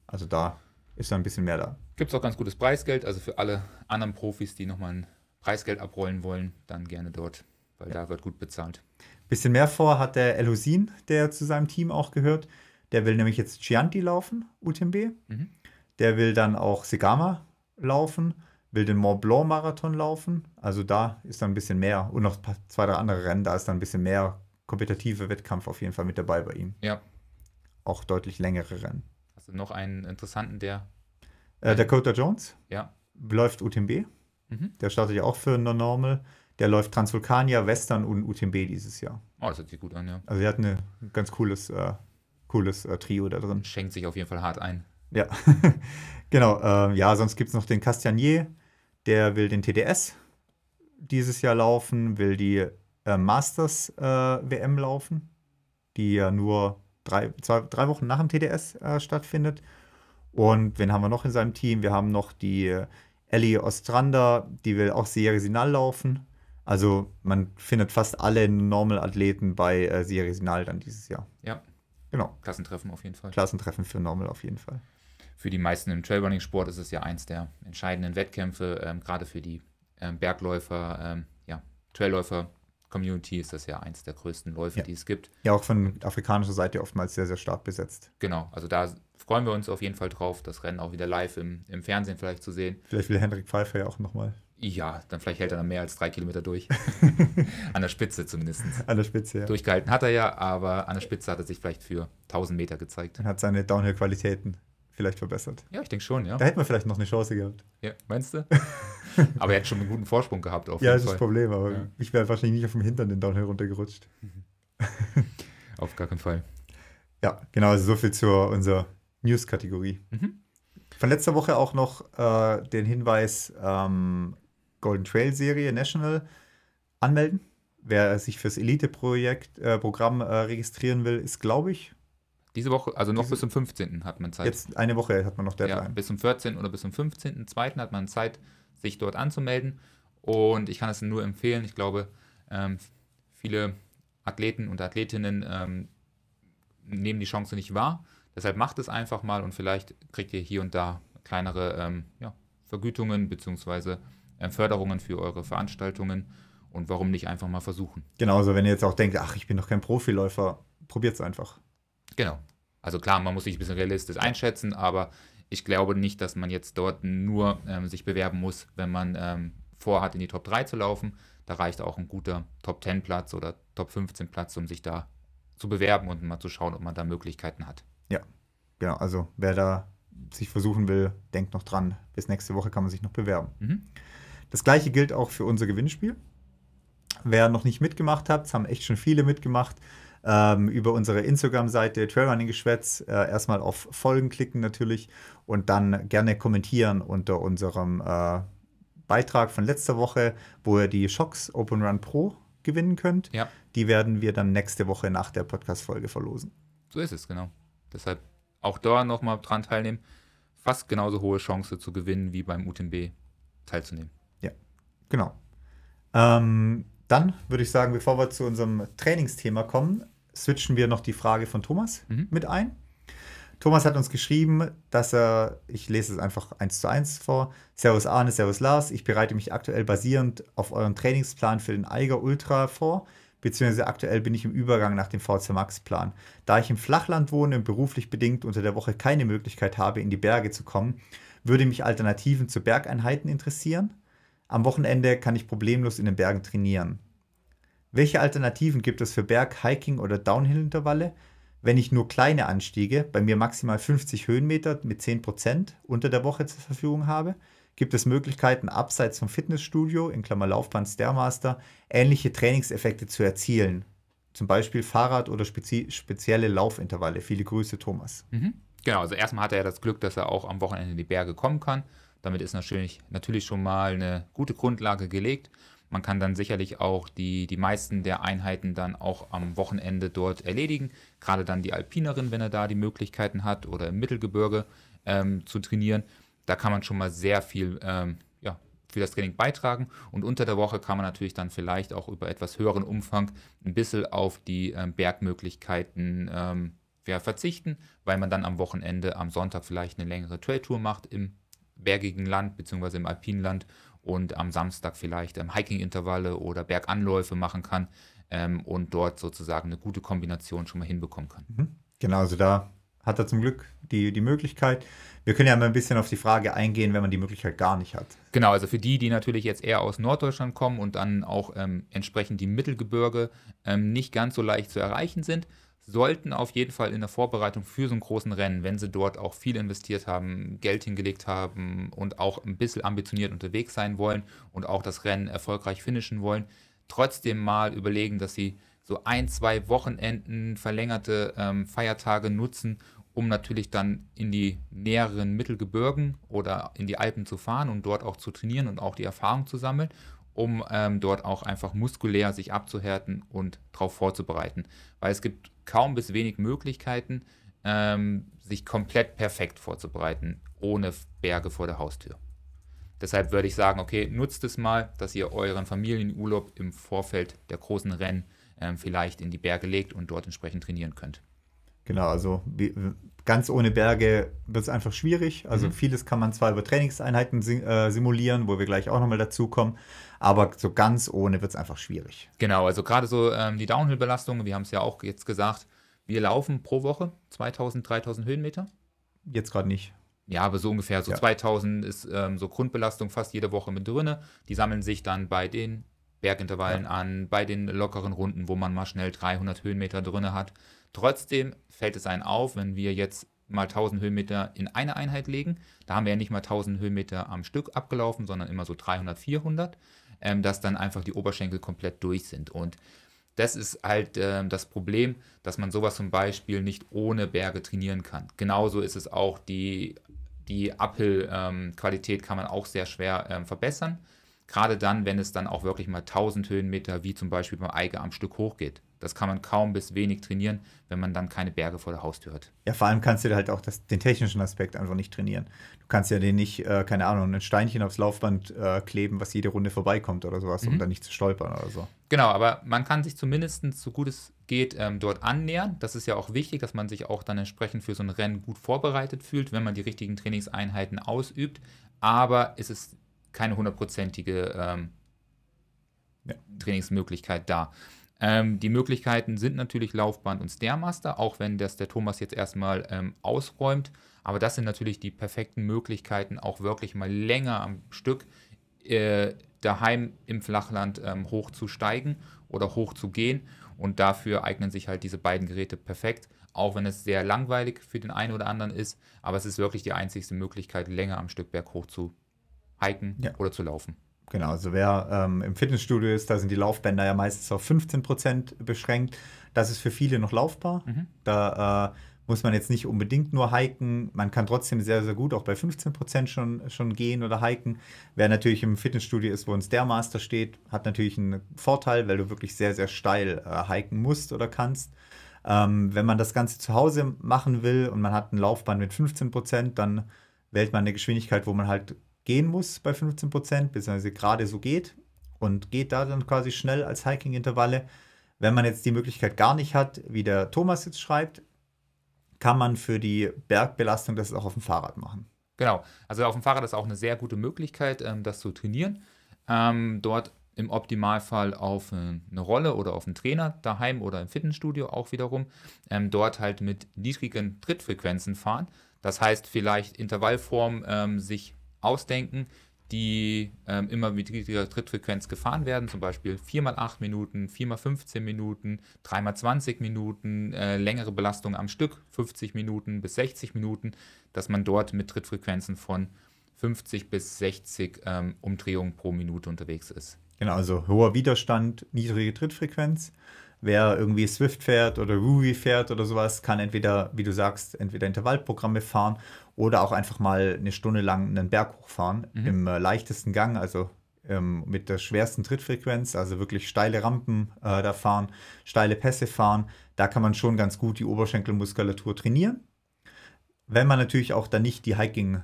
Also da ist da ein bisschen mehr da. Gibt es auch ganz gutes Preisgeld, also für alle anderen Profis, die nochmal ein Preisgeld abrollen wollen, dann gerne dort, weil da wird gut bezahlt. Bisschen mehr vor hat der Elusin, der zu seinem Team auch gehört. Der will nämlich jetzt Chianti laufen, UTMB. Mhm. Der will dann auch Segama laufen, will den Mont Blanc Marathon laufen. Also da ist dann ein bisschen mehr. Und noch zwei, drei andere Rennen, da ist dann ein bisschen mehr kompetitive Wettkampf auf jeden Fall mit dabei bei ihm. Ja. Auch deutlich längere Rennen. Hast du noch einen interessanten, der, Äh, Dakota Jones ja, läuft UTMB. Mhm. Der startet ja auch für Non-Normal. Der läuft Transvulkania, Western und UTMB dieses Jahr. oh, das hört sich gut an, ja. Also er hat ein ganz cooles, äh, cooles äh, Trio da drin. Schenkt sich auf jeden Fall hart ein. Ja, genau. ähm, ja, sonst gibt es noch den Castagnier, der will den TDS dieses Jahr laufen, will die äh, Masters äh, WM laufen, die ja nur drei, zwei, drei Wochen nach dem TDS äh, stattfindet. Und wen haben wir noch in seinem Team? Wir haben noch die äh, Ellie Ostrander, die will auch Serie Sinal laufen. Also man findet fast alle Normal-Athleten bei äh, Serie Sinal dann dieses Jahr. Ja, Genau, Klassentreffen auf jeden Fall. Klassentreffen für Normal auf jeden Fall. Für die meisten im Trailrunning-Sport ist es ja eins der entscheidenden Wettkämpfe, ähm, gerade für die ähm, Bergläufer, ähm, ja, Trailläufer-Community ist das ja eins der größten Läufe, Ja. die es gibt. Ja, auch von afrikanischer Seite oftmals sehr, sehr stark besetzt. Genau, also da freuen wir uns auf jeden Fall drauf, das Rennen auch wieder live im, im Fernsehen vielleicht zu sehen. Vielleicht will Hendrik Pfeiffer ja auch nochmal Ja, dann vielleicht hält er dann mehr als drei Kilometer durch. an der Spitze zumindest. an der Spitze. Ja. Durchgehalten hat er ja, aber an der Spitze hat er sich vielleicht für 1000 Meter gezeigt. Und hat seine Downhill-Qualitäten vielleicht verbessert. Ja, ich denke schon, ja. Da hätten wir vielleicht noch eine Chance gehabt. ja. Meinst du? aber er hat schon einen guten Vorsprung gehabt auf ja, jeden das ist das Problem, aber Ja. ich wäre wahrscheinlich nicht auf dem Hintern den Downhill runtergerutscht. Auf gar keinen Fall. Ja, genau, also so viel zu unserer News-Kategorie. Mhm. Von letzter Woche auch noch äh, den Hinweis, ähm, Golden Trail Serie National anmelden. Wer sich fürs Elite-Projekt, äh, Programm äh, registrieren will, ist, glaube ich, Diese Woche, also noch Diese- bis zum 15. hat man Zeit. jetzt eine Woche hat man noch ja, Deadline. bis zum 14. oder bis zum 15.2. hat man Zeit, sich dort anzumelden. Und ich kann es nur empfehlen. Ich glaube, ähm, viele Athleten und Athletinnen ähm, nehmen die Chance nicht wahr. Deshalb macht es einfach mal und vielleicht kriegt ihr hier und da kleinere ähm, ja, Vergütungen bzw. Förderungen für eure Veranstaltungen. Und warum nicht einfach mal versuchen? Genauso, wenn ihr jetzt auch denkt, ach, ich bin doch kein Profiläufer, probiert es einfach. Genau. Also klar, man muss sich ein bisschen realistisch einschätzen, aber ich glaube nicht, dass man jetzt dort nur ähm, sich bewerben muss, wenn man ähm, vorhat, in die Top 3 zu laufen. Da reicht auch ein guter Top 10 Platz oder Top 15 Platz, um sich da zu bewerben und mal zu schauen, ob man da Möglichkeiten hat. Genau, also wer da sich versuchen will, denkt noch dran. Bis nächste Woche kann man sich noch bewerben. Mhm. Das gleiche gilt auch für unser Gewinnspiel. Wer noch nicht mitgemacht hat, es haben echt schon viele mitgemacht, ähm, über unsere Instagram-Seite Trailrunning Geschwätz äh, erstmal auf Folgen klicken natürlich und dann gerne kommentieren unter unserem äh, Beitrag von letzter Woche, wo ihr die Shocks Open Run Pro gewinnen könnt. Ja. Die werden wir dann nächste Woche nach der Podcast-Folge verlosen. So ist es, genau. Deshalb auch da nochmal dran teilnehmen. fast genauso hohe Chance zu gewinnen wie beim UTMB teilzunehmen. Genau. Ähm, dann würde ich sagen, bevor wir zu unserem Trainingsthema kommen, switchen wir noch die Frage von Thomas mhm. mit ein. Thomas hat uns geschrieben, dass er, ich lese es einfach eins zu eins vor. Servus Arne, Servus Lars. Ich bereite mich aktuell basierend auf euren Trainingsplan für den Eiger Ultra vor, beziehungsweise aktuell bin ich im Übergang nach dem VC Max Plan. Da ich im Flachland wohne und beruflich bedingt unter der Woche keine Möglichkeit habe, in die Berge zu kommen, würde mich Alternativen zu Bergeinheiten interessieren. Am Wochenende kann ich problemlos in den Bergen trainieren. Welche Alternativen gibt es für Berg-, Hiking- oder Downhill-Intervalle? wenn ich nur kleine Anstiege, bei mir maximal 50 Höhenmeter mit 10% unter der Woche zur Verfügung habe, gibt es Möglichkeiten, abseits vom Fitnessstudio, in Klammer Laufbahn Stairmaster, ähnliche Trainingseffekte zu erzielen. Zum Beispiel Fahrrad- oder spezi spezielle Laufintervalle. Viele Grüße, Thomas. Mhm. Genau, also erstmal hat er ja das Glück, dass er auch am Wochenende in die Berge kommen kann. Damit ist natürlich, natürlich schon mal eine gute Grundlage gelegt. Man kann dann sicherlich auch die, die meisten der Einheiten dann auch am Wochenende dort erledigen. Gerade dann die Alpinerin, wenn er da die Möglichkeiten hat oder im Mittelgebirge ähm, zu trainieren. Da kann man schon mal sehr viel ähm, ja, für das Training beitragen. Und unter der Woche kann man natürlich dann vielleicht auch über etwas höheren Umfang ein bisschen auf die ähm, Bergmöglichkeiten ähm, ja, verzichten, weil man dann am Wochenende, am Sonntag vielleicht eine längere Trailtour macht im bergigen Land bzw. im alpinen Land und am Samstag vielleicht ähm, Hiking-Intervalle oder Berganläufe machen kann ähm, und dort sozusagen eine gute Kombination schon mal hinbekommen kann. Mhm. Genau, also da hat er zum Glück die, die Möglichkeit. Wir können ja mal ein bisschen auf die Frage eingehen, wenn man die Möglichkeit gar nicht hat. Genau, also für die, die natürlich jetzt eher aus Norddeutschland kommen und dann auch ähm, entsprechend die Mittelgebirge ähm, nicht ganz so leicht zu erreichen sind, sollten auf jeden Fall in der Vorbereitung für so einen großen Rennen, wenn sie dort auch viel investiert haben, Geld hingelegt haben und auch ein bisschen ambitioniert unterwegs sein wollen und auch das Rennen erfolgreich finishen wollen, trotzdem mal überlegen, dass sie so ein, zwei Wochenenden verlängerte ähm, Feiertage nutzen, um natürlich dann in die näheren Mittelgebirgen oder in die Alpen zu fahren und dort auch zu trainieren und auch die Erfahrung zu sammeln um ähm, dort auch einfach muskulär sich abzuhärten und darauf vorzubereiten. Weil es gibt kaum bis wenig Möglichkeiten, ähm, sich komplett perfekt vorzubereiten, ohne Berge vor der Haustür. Deshalb würde ich sagen, okay, nutzt es mal, dass ihr euren Familienurlaub im Vorfeld der großen Rennen ähm, vielleicht in die Berge legt und dort entsprechend trainieren könnt. Genau, also ganz ohne Berge wird es einfach schwierig. Also mhm. vieles kann man zwar über Trainingseinheiten äh, simulieren, wo wir gleich auch nochmal dazu kommen, aber so ganz ohne wird es einfach schwierig. Genau, also gerade so ähm, die Downhill-Belastung, wir haben es ja auch jetzt gesagt, wir laufen pro Woche 2000, 3000 Höhenmeter. Jetzt gerade nicht. Ja, aber so ungefähr. So ja. 2000 ist ähm, so Grundbelastung fast jede Woche mit drin. Die sammeln sich dann bei den Bergintervallen ja. an, bei den lockeren Runden, wo man mal schnell 300 Höhenmeter drin hat. Trotzdem fällt es einen auf, wenn wir jetzt mal 1000 Höhenmeter in eine Einheit legen. Da haben wir ja nicht mal 1000 Höhenmeter am Stück abgelaufen, sondern immer so 300, 400, ähm, dass dann einfach die Oberschenkel komplett durch sind. Und das ist halt äh, das Problem, dass man sowas zum Beispiel nicht ohne Berge trainieren kann. Genauso ist es auch die, die Uphill-Qualität ähm, kann man auch sehr schwer ähm, verbessern. Gerade dann, wenn es dann auch wirklich mal 1000 Höhenmeter wie zum Beispiel beim Eiger am Stück hochgeht. Das kann man kaum bis wenig trainieren, wenn man dann keine Berge vor der Haustür hat. Ja, vor allem kannst du halt auch das, den technischen Aspekt einfach nicht trainieren. Du kannst ja den nicht, äh, keine Ahnung, ein Steinchen aufs Laufband äh, kleben, was jede Runde vorbeikommt oder sowas, mhm. um dann nicht zu stolpern oder so. Genau, aber man kann sich zumindest, so gut es geht, ähm, dort annähern. Das ist ja auch wichtig, dass man sich auch dann entsprechend für so ein Rennen gut vorbereitet fühlt, wenn man die richtigen Trainingseinheiten ausübt. Aber es ist keine hundertprozentige ähm, ja. Trainingsmöglichkeit da. Ähm, die Möglichkeiten sind natürlich Laufband und Stairmaster, auch wenn das der Thomas jetzt erstmal ähm, ausräumt. Aber das sind natürlich die perfekten Möglichkeiten, auch wirklich mal länger am Stück äh, daheim im Flachland ähm, hochzusteigen oder hochzugehen. Und dafür eignen sich halt diese beiden Geräte perfekt, auch wenn es sehr langweilig für den einen oder anderen ist. Aber es ist wirklich die einzigste Möglichkeit, länger am Stück berghoch zu hiken ja. oder zu laufen. Genau, also wer ähm, im Fitnessstudio ist, da sind die Laufbänder ja meistens auf 15 Prozent beschränkt. Das ist für viele noch laufbar. Mhm. Da äh, muss man jetzt nicht unbedingt nur hiken. Man kann trotzdem sehr, sehr gut auch bei 15 Prozent schon, schon gehen oder hiken. Wer natürlich im Fitnessstudio ist, wo ein Stairmaster steht, hat natürlich einen Vorteil, weil du wirklich sehr, sehr steil äh, hiken musst oder kannst. Ähm, wenn man das Ganze zu Hause machen will und man hat ein Laufband mit 15 Prozent, dann wählt man eine Geschwindigkeit, wo man halt gehen muss bei 15 Prozent, beziehungsweise gerade so geht und geht da dann quasi schnell als Hiking-Intervalle. Wenn man jetzt die Möglichkeit gar nicht hat, wie der Thomas jetzt schreibt, kann man für die Bergbelastung das auch auf dem Fahrrad machen. Genau, also auf dem Fahrrad ist auch eine sehr gute Möglichkeit, ähm, das zu trainieren. Ähm, dort im Optimalfall auf eine Rolle oder auf einen Trainer daheim oder im Fitnessstudio auch wiederum. Ähm, dort halt mit niedrigen Trittfrequenzen fahren. Das heißt, vielleicht Intervallform sich ausdenken, die ähm, immer mit niedriger Trittfrequenz gefahren werden, zum Beispiel 4x8 Minuten, 4x15 Minuten, 3x20 Minuten, äh, längere Belastung am Stück, 50 Minuten bis 60 Minuten, dass man dort mit Trittfrequenzen von 50 bis 60 ähm, Umdrehungen pro Minute unterwegs ist. Genau, also hoher Widerstand, niedrige Trittfrequenz. Wer irgendwie Swift fährt oder Ruby fährt oder sowas, kann entweder, wie du sagst, entweder Intervallprogramme fahren oder auch einfach mal eine Stunde lang einen Berg hochfahren mhm. im äh, leichtesten Gang, also ähm, mit der schwersten Trittfrequenz, also wirklich steile Rampen äh, da fahren, steile Pässe fahren. Da kann man schon ganz gut die Oberschenkelmuskulatur trainieren. Wenn man natürlich auch dann nicht die Hiking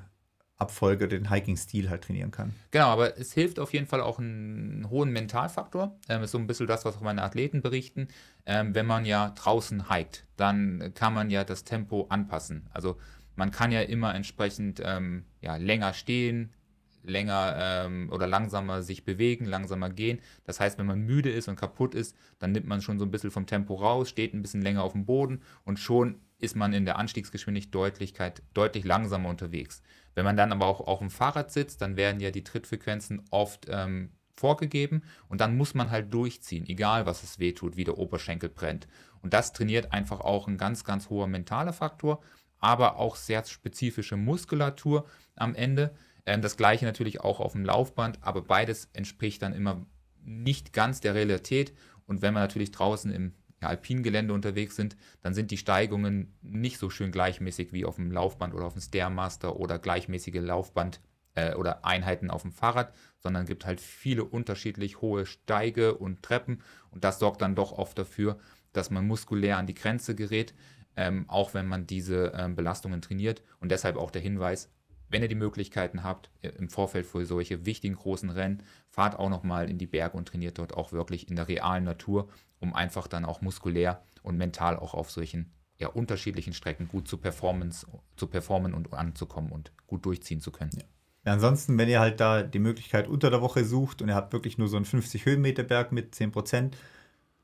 Abfolge, den Hiking-Stil halt trainieren kann. Genau, aber es hilft auf jeden Fall auch einen hohen Mentalfaktor. Ähm, ist so ein bisschen das, was auch meine Athleten berichten. Ähm, wenn man ja draußen hiked, dann kann man ja das Tempo anpassen. Also man kann ja immer entsprechend ähm, ja, länger stehen, länger ähm, oder langsamer sich bewegen, langsamer gehen. Das heißt, wenn man müde ist und kaputt ist, dann nimmt man schon so ein bisschen vom Tempo raus, steht ein bisschen länger auf dem Boden und schon ist man in der Anstiegsgeschwindigkeit deutlich langsamer unterwegs. Wenn man dann aber auch auf dem Fahrrad sitzt, dann werden ja die Trittfrequenzen oft ähm, vorgegeben und dann muss man halt durchziehen, egal was es wehtut, wie der Oberschenkel brennt. Und das trainiert einfach auch ein ganz, ganz hoher mentaler Faktor, aber auch sehr spezifische Muskulatur am Ende. Ähm, das gleiche natürlich auch auf dem Laufband, aber beides entspricht dann immer nicht ganz der Realität. Und wenn man natürlich draußen im Alpingelände unterwegs sind, dann sind die Steigungen nicht so schön gleichmäßig wie auf dem Laufband oder auf dem Stairmaster oder gleichmäßige Laufband äh, oder Einheiten auf dem Fahrrad, sondern gibt halt viele unterschiedlich hohe Steige und Treppen. Und das sorgt dann doch oft dafür, dass man muskulär an die Grenze gerät, ähm, auch wenn man diese ähm, Belastungen trainiert. Und deshalb auch der Hinweis, wenn ihr die Möglichkeiten habt, äh, im Vorfeld für solche wichtigen großen Rennen, fahrt auch nochmal in die Berge und trainiert dort auch wirklich in der realen Natur, um einfach dann auch muskulär und mental auch auf solchen ja, unterschiedlichen Strecken gut zu, Performance, zu performen und anzukommen und gut durchziehen zu können. Ja. Ja, ansonsten, wenn ihr halt da die Möglichkeit unter der Woche sucht und ihr habt wirklich nur so einen 50 Höhenmeter Berg mit 10%,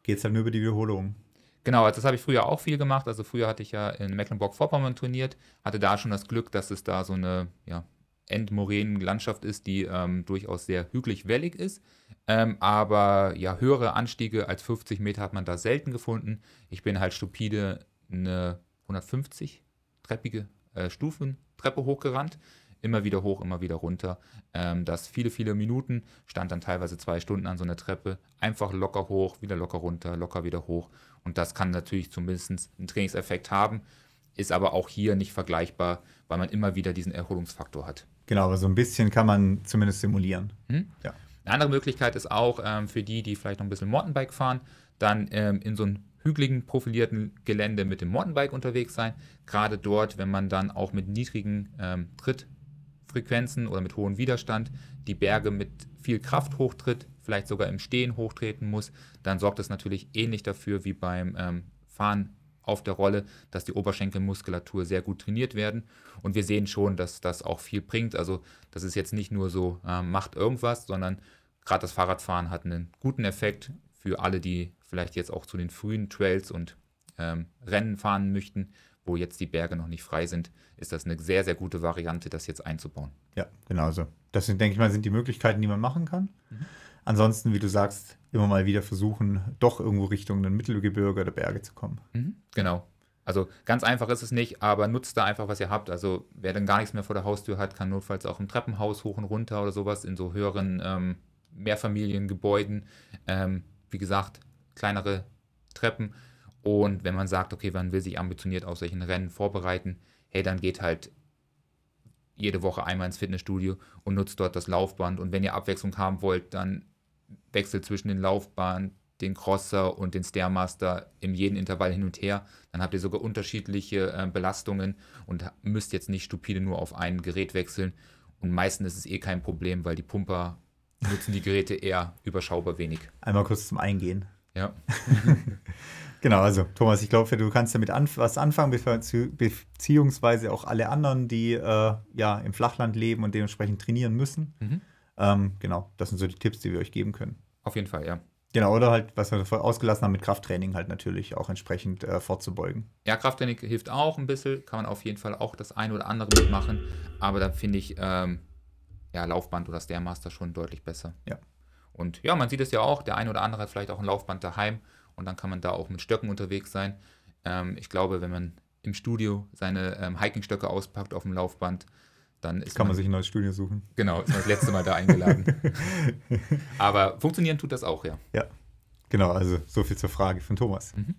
geht es halt nur über die Wiederholung. Genau, also das habe ich früher auch viel gemacht. Also früher hatte ich ja in Mecklenburg-Vorpommern trainiert, hatte da schon das Glück, dass es da so eine ja, Endmoränenlandschaft ist, die ähm, durchaus sehr hügelig-wellig ist. Ähm, aber ja, höhere Anstiege als 50 Meter hat man da selten gefunden. Ich bin halt stupide eine 150-treppige äh, Stufentreppe hochgerannt. Immer wieder hoch, immer wieder runter. Ähm, das viele, viele Minuten stand dann teilweise zwei Stunden an so einer Treppe. Einfach locker hoch, wieder locker runter, locker wieder hoch. Und das kann natürlich zumindest einen Trainingseffekt haben, ist aber auch hier nicht vergleichbar, weil man immer wieder diesen Erholungsfaktor hat. Genau, aber so ein bisschen kann man zumindest simulieren. Hm? Ja. Eine andere Möglichkeit ist auch ähm, für die, die vielleicht noch ein bisschen Mountainbike fahren, dann ähm, in so einem hügeligen, profilierten Gelände mit dem Mountainbike unterwegs sein. Gerade dort, wenn man dann auch mit niedrigen ähm, Trittfrequenzen oder mit hohem Widerstand die Berge mit viel Kraft hochtritt, vielleicht sogar im Stehen hochtreten muss, dann sorgt das natürlich ähnlich dafür wie beim ähm, Fahren auf der Rolle, dass die Oberschenkelmuskulatur sehr gut trainiert werden. Und wir sehen schon, dass das auch viel bringt. Also das ist jetzt nicht nur so, äh, macht irgendwas, sondern gerade das Fahrradfahren hat einen guten Effekt für alle, die vielleicht jetzt auch zu den frühen Trails und ähm, Rennen fahren möchten, wo jetzt die Berge noch nicht frei sind, ist das eine sehr, sehr gute Variante, das jetzt einzubauen. Ja, genauso. Das sind, denke ich mal, sind die Möglichkeiten, die man machen kann. Mhm. Ansonsten, wie du sagst, immer mal wieder versuchen, doch irgendwo Richtung den Mittelgebirge oder Berge zu kommen. Mhm, genau. Also ganz einfach ist es nicht, aber nutzt da einfach, was ihr habt. Also wer dann gar nichts mehr vor der Haustür hat, kann notfalls auch im Treppenhaus hoch und runter oder sowas in so höheren ähm, Mehrfamiliengebäuden. Ähm, wie gesagt, kleinere Treppen. Und wenn man sagt, okay, man will sich ambitioniert auf solchen Rennen vorbereiten, hey, dann geht halt jede Woche einmal ins Fitnessstudio und nutzt dort das Laufband. Und wenn ihr Abwechslung haben wollt, dann wechselt zwischen den Laufbahn, den Crosser und den Stairmaster in jedem Intervall hin und her. Dann habt ihr sogar unterschiedliche äh, Belastungen und müsst jetzt nicht stupide nur auf ein Gerät wechseln. Und meistens ist es eh kein Problem, weil die Pumper nutzen die Geräte eher überschaubar wenig. Einmal kurz zum Eingehen. Ja. genau, also Thomas, ich glaube, du kannst damit anf was anfangen, beziehungsweise auch alle anderen, die äh, ja im Flachland leben und dementsprechend trainieren müssen. Mhm. Ähm, genau, das sind so die Tipps, die wir euch geben können. Auf jeden Fall, ja. Genau, oder halt, was wir ausgelassen haben, mit Krafttraining halt natürlich auch entsprechend äh, vorzubeugen. Ja, Krafttraining hilft auch ein bisschen, kann man auf jeden Fall auch das eine oder andere mitmachen, aber da finde ich ähm, ja, Laufband oder Stairmaster schon deutlich besser. Ja. Und ja, man sieht es ja auch, der eine oder andere hat vielleicht auch ein Laufband daheim und dann kann man da auch mit Stöcken unterwegs sein. Ähm, ich glaube, wenn man im Studio seine ähm, Hikingstöcke auspackt auf dem Laufband, dann ist kann man, man sich ein neues Studio suchen. Genau, ist man das letzte Mal da eingeladen. Aber funktionieren tut das auch, ja. Ja, genau, also so viel zur Frage von Thomas. Mhm.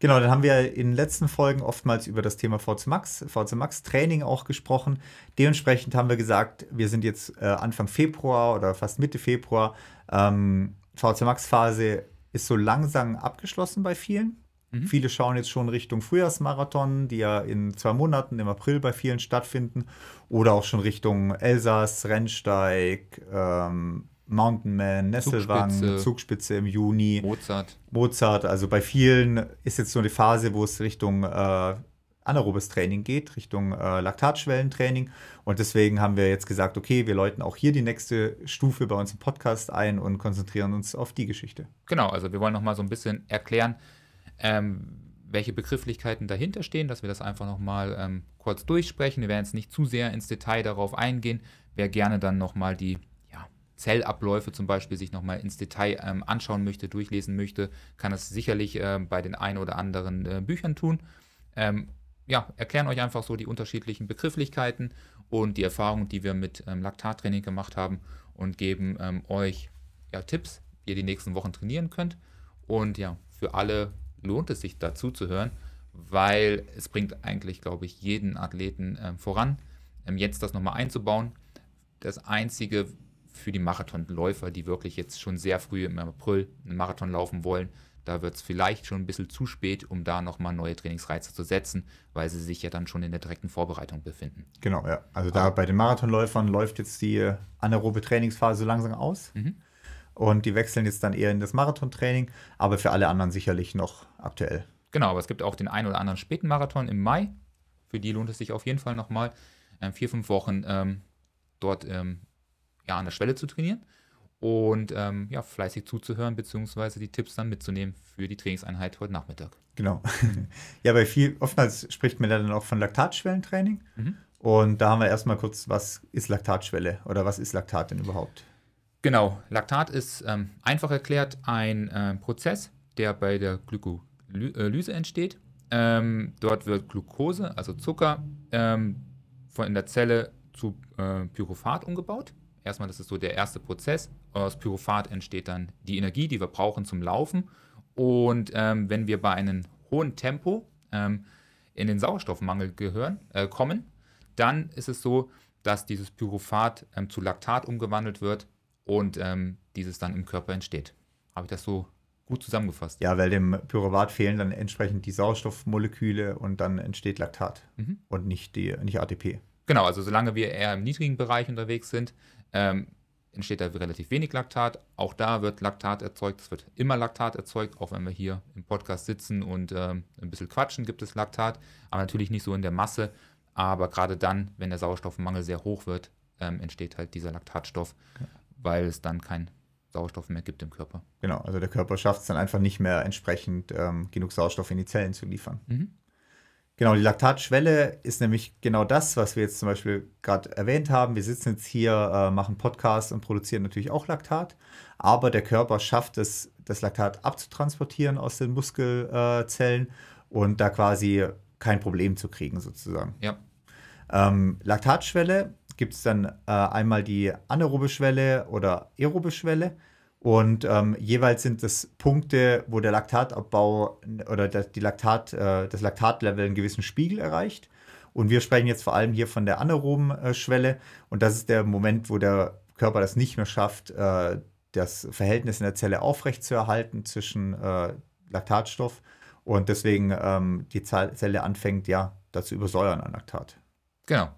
Genau, dann haben wir in den letzten Folgen oftmals über das Thema VC Max, VC Max Training auch gesprochen. Dementsprechend haben wir gesagt, wir sind jetzt äh, Anfang Februar oder fast Mitte Februar. Ähm, VC Max Phase ist so langsam abgeschlossen bei vielen. Mhm. Viele schauen jetzt schon Richtung Frühjahrsmarathon, die ja in zwei Monaten im April bei vielen stattfinden. Oder auch schon Richtung Elsass, Rennsteig, ähm, Mountainman, Nesselwang, Zugspitze, Zugspitze, im Juni. Mozart. Mozart. Also bei vielen ist jetzt so eine Phase, wo es Richtung äh, anaerobes Training geht, Richtung äh, Laktatschwellentraining. Und deswegen haben wir jetzt gesagt, okay, wir läuten auch hier die nächste Stufe bei uns im Podcast ein und konzentrieren uns auf die Geschichte. Genau, also wir wollen noch mal so ein bisschen erklären, ähm, welche Begrifflichkeiten dahinter stehen, dass wir das einfach nochmal ähm, kurz durchsprechen. Wir werden jetzt nicht zu sehr ins Detail darauf eingehen. Wer gerne dann nochmal die ja, Zellabläufe zum Beispiel sich nochmal ins Detail ähm, anschauen möchte, durchlesen möchte, kann das sicherlich äh, bei den ein oder anderen äh, Büchern tun. Ähm, ja, erklären euch einfach so die unterschiedlichen Begrifflichkeiten und die Erfahrungen, die wir mit ähm, Laktattraining gemacht haben und geben ähm, euch ja, Tipps, wie ihr die nächsten Wochen trainieren könnt. Und ja, für alle lohnt es sich dazu zu hören, weil es bringt eigentlich, glaube ich, jeden Athleten äh, voran, ähm, jetzt das nochmal einzubauen. Das Einzige für die Marathonläufer, die wirklich jetzt schon sehr früh im April einen Marathon laufen wollen, da wird es vielleicht schon ein bisschen zu spät, um da nochmal neue Trainingsreize zu setzen, weil sie sich ja dann schon in der direkten Vorbereitung befinden. Genau, ja. Also da bei den Marathonläufern läuft jetzt die anaerobe Trainingsphase langsam aus. Mhm. Und die wechseln jetzt dann eher in das Marathontraining, aber für alle anderen sicherlich noch aktuell. Genau, aber es gibt auch den einen oder anderen späten Marathon im Mai. Für die lohnt es sich auf jeden Fall nochmal ähm, vier, fünf Wochen ähm, dort ähm, ja, an der Schwelle zu trainieren und ähm, ja, fleißig zuzuhören, beziehungsweise die Tipps dann mitzunehmen für die Trainingseinheit heute Nachmittag. Genau. ja, bei viel, oftmals spricht man dann auch von Laktatschwellentraining. Mhm. Und da haben wir erstmal kurz, was ist Laktatschwelle oder was ist Laktat denn überhaupt? Genau, Laktat ist ähm, einfach erklärt ein äh, Prozess, der bei der Glykolyse entsteht. Ähm, dort wird Glucose, also Zucker, ähm, von in der Zelle zu äh, Pyrophat umgebaut. Erstmal, das ist so der erste Prozess. Aus Pyrophat entsteht dann die Energie, die wir brauchen zum Laufen. Und ähm, wenn wir bei einem hohen Tempo ähm, in den Sauerstoffmangel gehören, äh, kommen, dann ist es so, dass dieses Pyrophat ähm, zu Laktat umgewandelt wird und ähm, dieses dann im Körper entsteht. Habe ich das so gut zusammengefasst? Ja, weil dem Pyruvat fehlen dann entsprechend die Sauerstoffmoleküle und dann entsteht Laktat mhm. und nicht, die, nicht ATP. Genau, also solange wir eher im niedrigen Bereich unterwegs sind, ähm, entsteht da relativ wenig Laktat. Auch da wird Laktat erzeugt. Es wird immer Laktat erzeugt, auch wenn wir hier im Podcast sitzen und ähm, ein bisschen quatschen, gibt es Laktat. Aber natürlich nicht so in der Masse. Aber gerade dann, wenn der Sauerstoffmangel sehr hoch wird, ähm, entsteht halt dieser Laktatstoff. Weil es dann keinen Sauerstoff mehr gibt im Körper. Genau, also der Körper schafft es dann einfach nicht mehr entsprechend ähm, genug Sauerstoff in die Zellen zu liefern. Mhm. Genau, die Laktatschwelle ist nämlich genau das, was wir jetzt zum Beispiel gerade erwähnt haben. Wir sitzen jetzt hier, äh, machen Podcasts und produzieren natürlich auch Laktat, aber der Körper schafft es, das Laktat abzutransportieren aus den Muskelzellen äh, und da quasi kein Problem zu kriegen sozusagen. Ja. Ähm, Laktatschwelle gibt es dann äh, einmal die anaerobe Schwelle oder aerobe Schwelle. Und ähm, jeweils sind es Punkte, wo der Laktatabbau oder das, die Laktat, äh, das Laktatlevel einen gewissen Spiegel erreicht. Und wir sprechen jetzt vor allem hier von der anaeroben äh, Schwelle. Und das ist der Moment, wo der Körper das nicht mehr schafft, äh, das Verhältnis in der Zelle aufrechtzuerhalten zwischen äh, Laktatstoff und deswegen ähm, die Zelle anfängt ja dazu übersäuern an Laktat. Genau.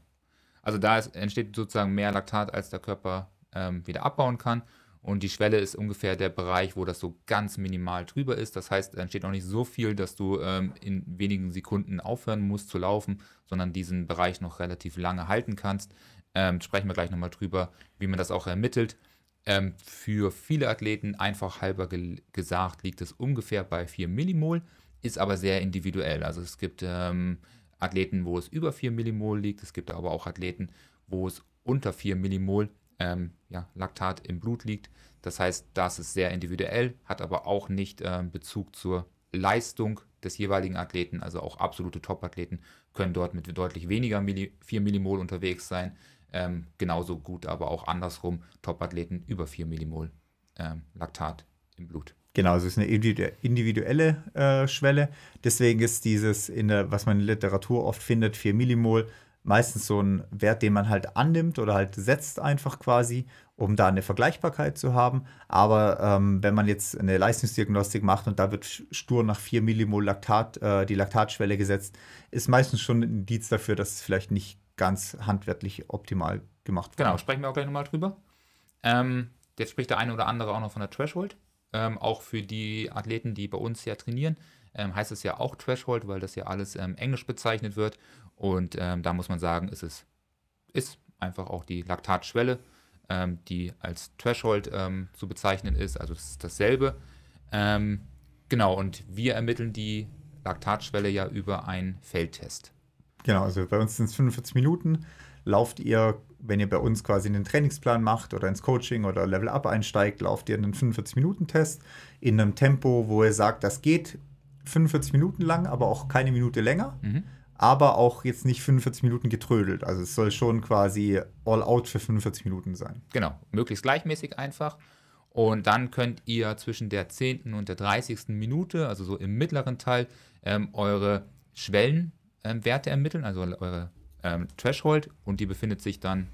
Also da ist, entsteht sozusagen mehr Laktat, als der Körper ähm, wieder abbauen kann. Und die Schwelle ist ungefähr der Bereich, wo das so ganz minimal drüber ist. Das heißt, da entsteht noch nicht so viel, dass du ähm, in wenigen Sekunden aufhören musst zu laufen, sondern diesen Bereich noch relativ lange halten kannst. Ähm, sprechen wir gleich nochmal drüber, wie man das auch ermittelt. Ähm, für viele Athleten, einfach halber ge gesagt, liegt es ungefähr bei 4 Millimol, ist aber sehr individuell. Also es gibt ähm, Athleten, wo es über 4 Millimol liegt, es gibt aber auch Athleten, wo es unter 4 Millimol ähm, ja, Laktat im Blut liegt. Das heißt, das ist sehr individuell, hat aber auch nicht ähm, Bezug zur Leistung des jeweiligen Athleten. Also auch absolute Top-Athleten können dort mit deutlich weniger Milli 4 Millimol unterwegs sein. Ähm, genauso gut aber auch andersrum Top-Athleten über 4 Millimol ähm, Laktat im Blut. Genau, es ist eine individuelle äh, Schwelle. Deswegen ist dieses, der, was man in der Literatur oft findet, 4 Millimol, meistens so ein Wert, den man halt annimmt oder halt setzt einfach quasi, um da eine Vergleichbarkeit zu haben. Aber ähm, wenn man jetzt eine Leistungsdiagnostik macht und da wird stur nach 4 Millimol Laktat, äh, die Laktatschwelle gesetzt, ist meistens schon ein Indiz dafür, dass es vielleicht nicht ganz handwertlich optimal gemacht wird. Genau, sprechen wir auch gleich nochmal drüber. Ähm, jetzt spricht der eine oder andere auch noch von der Threshold. Ähm, auch für die Athleten, die bei uns ja trainieren, ähm, heißt es ja auch Threshold, weil das ja alles ähm, englisch bezeichnet wird. Und ähm, da muss man sagen, ist es ist einfach auch die Laktatschwelle, ähm, die als Threshold zu bezeichnen ist. Also das ist dasselbe. genau, und wir ermitteln die Laktatschwelle ja über einen Feldtest. Genau, also bei uns sind es 45 Minuten. Lauft ihr, wenn ihr bei uns quasi einen Trainingsplan macht oder ins Coaching oder Level Up einsteigt, lauft ihr einen 45-Minuten-Test in einem Tempo, wo ihr sagt, das geht 45 Minuten lang, aber auch keine Minute länger. Mhm. Aber auch jetzt nicht 45 Minuten getrödelt. Also es soll schon quasi all out für 45 Minuten sein. Genau, möglichst gleichmäßig einfach. Und dann könnt ihr zwischen der 10. und der 30. Minute, also so im mittleren Teil, ähm, eure Schwellen ähm, ermitteln, also eure ähm, Threshold und die befindet sich dann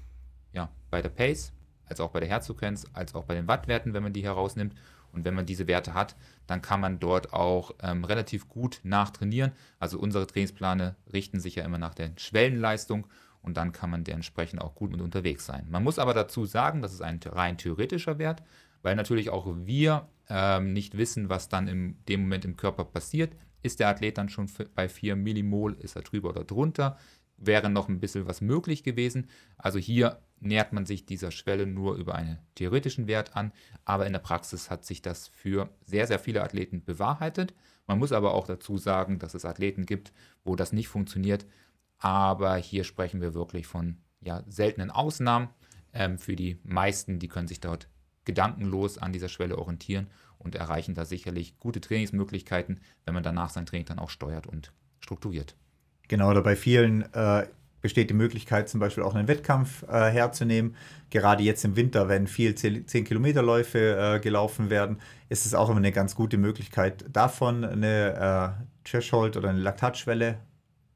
ja, bei der Pace, als auch bei der Herzfrequenz, als auch bei den Wattwerten, wenn man die herausnimmt. Und wenn man diese Werte hat, dann kann man dort auch ähm, relativ gut nachtrainieren. Also unsere Trainingspläne richten sich ja immer nach der Schwellenleistung und dann kann man dementsprechend auch gut mit unterwegs sein. Man muss aber dazu sagen, das ist ein rein theoretischer Wert, weil natürlich auch wir ähm, nicht wissen, was dann in dem Moment im Körper passiert. Ist der Athlet dann schon bei 4 Millimol, ist er drüber oder drunter? Wäre noch ein bisschen was möglich gewesen. Also hier nähert man sich dieser Schwelle nur über einen theoretischen Wert an, aber in der Praxis hat sich das für sehr, sehr viele Athleten bewahrheitet. Man muss aber auch dazu sagen, dass es Athleten gibt, wo das nicht funktioniert. Aber hier sprechen wir wirklich von ja, seltenen Ausnahmen. Ähm, für die meisten, die können sich dort gedankenlos an dieser Schwelle orientieren und erreichen da sicherlich gute Trainingsmöglichkeiten, wenn man danach sein Training dann auch steuert und strukturiert. Genau, oder bei vielen äh, besteht die Möglichkeit, zum Beispiel auch einen Wettkampf äh, herzunehmen. Gerade jetzt im Winter, wenn viel 10-Kilometer-Läufe äh, gelaufen werden, ist es auch immer eine ganz gute Möglichkeit, davon eine äh, Threshold oder eine Laktatschwelle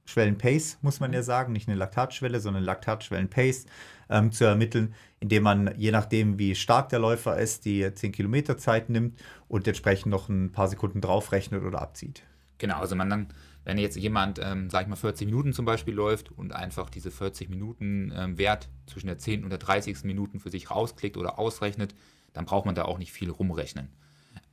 Schwellen-Pace, muss man ja sagen, nicht eine Laktatschwelle, sondern Laktatschwellen-Pace ähm, zu ermitteln, indem man je nachdem, wie stark der Läufer ist, die 10 Kilometer Zeit nimmt und entsprechend noch ein paar Sekunden draufrechnet oder abzieht. Genau, also man dann, wenn jetzt jemand, ähm, sag ich mal, 40 Minuten zum Beispiel läuft und einfach diese 40 Minuten ähm, Wert zwischen der 10. und der 30. Minuten für sich rausklickt oder ausrechnet, dann braucht man da auch nicht viel rumrechnen.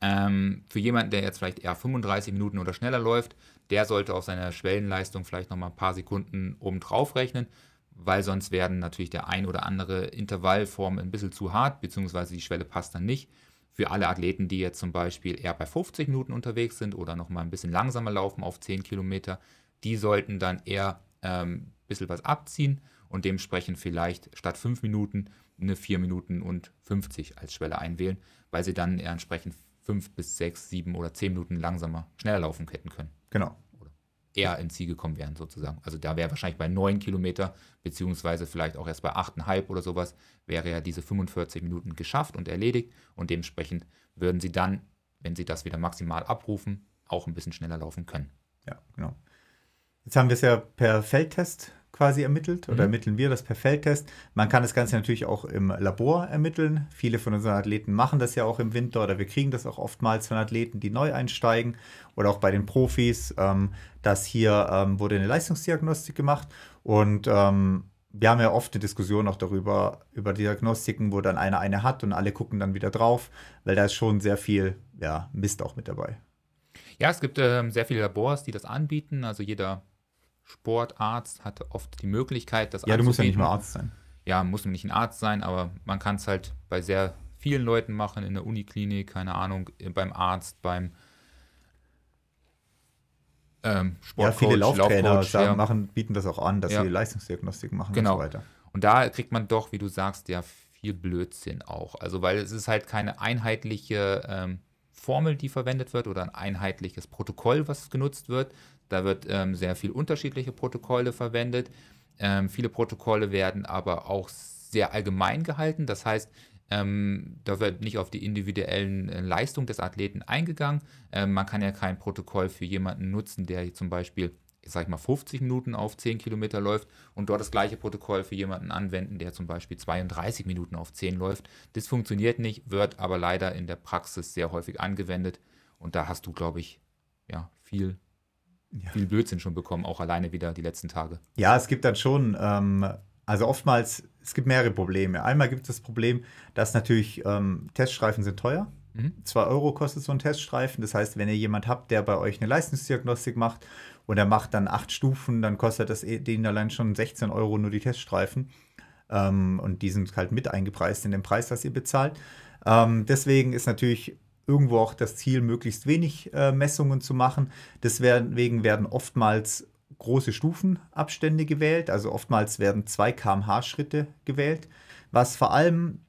Ähm, für jemanden, der jetzt vielleicht eher 35 Minuten oder schneller läuft, der sollte auf seine Schwellenleistung vielleicht nochmal ein paar Sekunden oben drauf rechnen, weil sonst werden natürlich der ein oder andere Intervallform ein bisschen zu hart, beziehungsweise die Schwelle passt dann nicht. Für alle Athleten, die jetzt zum Beispiel eher bei 50 Minuten unterwegs sind oder nochmal ein bisschen langsamer laufen auf 10 Kilometer, die sollten dann eher ähm, ein bisschen was abziehen und dementsprechend vielleicht statt 5 Minuten eine 4 Minuten und 50 als Schwelle einwählen, weil sie dann eher entsprechend 5 bis 6, 7 oder 10 Minuten langsamer, schneller laufen hätten können. Genau. Eher ins Ziel gekommen wären, sozusagen. Also da wäre wahrscheinlich bei 9 Kilometer, beziehungsweise vielleicht auch erst bei 8,5 oder sowas, wäre ja diese 45 Minuten geschafft und erledigt. Und dementsprechend würden sie dann, wenn sie das wieder maximal abrufen, auch ein bisschen schneller laufen können. Ja, genau. Jetzt haben wir es ja per Feldtest quasi ermittelt oder mhm. ermitteln wir das per Feldtest. Man kann das Ganze natürlich auch im Labor ermitteln. Viele von unseren Athleten machen das ja auch im Winter oder wir kriegen das auch oftmals von Athleten, die neu einsteigen oder auch bei den Profis, ähm, dass hier ähm, wurde eine Leistungsdiagnostik gemacht und ähm, wir haben ja oft eine Diskussion auch darüber, über Diagnostiken, wo dann einer eine hat und alle gucken dann wieder drauf, weil da ist schon sehr viel ja, Mist auch mit dabei. Ja, es gibt ähm, sehr viele Labors, die das anbieten. Also jeder Sportarzt hat oft die Möglichkeit, das Ja, du musst ja nicht mal Arzt sein. Ja, muss nicht ein Arzt sein, aber man kann es halt bei sehr vielen Leuten machen, in der Uniklinik, keine Ahnung, beim Arzt, beim ähm, Sportcoach, Ja, viele Lauftrainer sagen, ja. machen, bieten das auch an, dass ja. sie Leistungsdiagnostik machen genau. und so weiter. Und da kriegt man doch, wie du sagst, ja viel Blödsinn auch. Also weil es ist halt keine einheitliche ähm, Formel, die verwendet wird oder ein einheitliches Protokoll, was genutzt wird. Da wird ähm, sehr viel unterschiedliche Protokolle verwendet. Ähm, viele Protokolle werden aber auch sehr allgemein gehalten. Das heißt, ähm, da wird nicht auf die individuellen äh, Leistungen des Athleten eingegangen. Ähm, man kann ja kein Protokoll für jemanden nutzen, der zum Beispiel ich sag mal, 50 Minuten auf 10 Kilometer läuft und dort das gleiche Protokoll für jemanden anwenden, der zum Beispiel 32 Minuten auf 10 läuft. Das funktioniert nicht, wird aber leider in der Praxis sehr häufig angewendet. Und da hast du, glaube ich, ja, viel, ja. viel Blödsinn schon bekommen, auch alleine wieder die letzten Tage. Ja, es gibt dann schon, ähm, also oftmals, es gibt mehrere Probleme. Einmal gibt es das Problem, dass natürlich ähm, Teststreifen sind teuer. Mhm. 2 Euro kostet so ein Teststreifen. Das heißt, wenn ihr jemand habt, der bei euch eine Leistungsdiagnostik macht und er macht dann acht Stufen, dann kostet das eh, den allein schon 16 Euro nur die Teststreifen. Ähm, und die sind halt mit eingepreist in den Preis, was ihr bezahlt. Ähm, deswegen ist natürlich irgendwo auch das Ziel, möglichst wenig äh, Messungen zu machen. Deswegen werden oftmals große Stufenabstände gewählt, also oftmals werden 2 kmh Schritte gewählt, was vor allem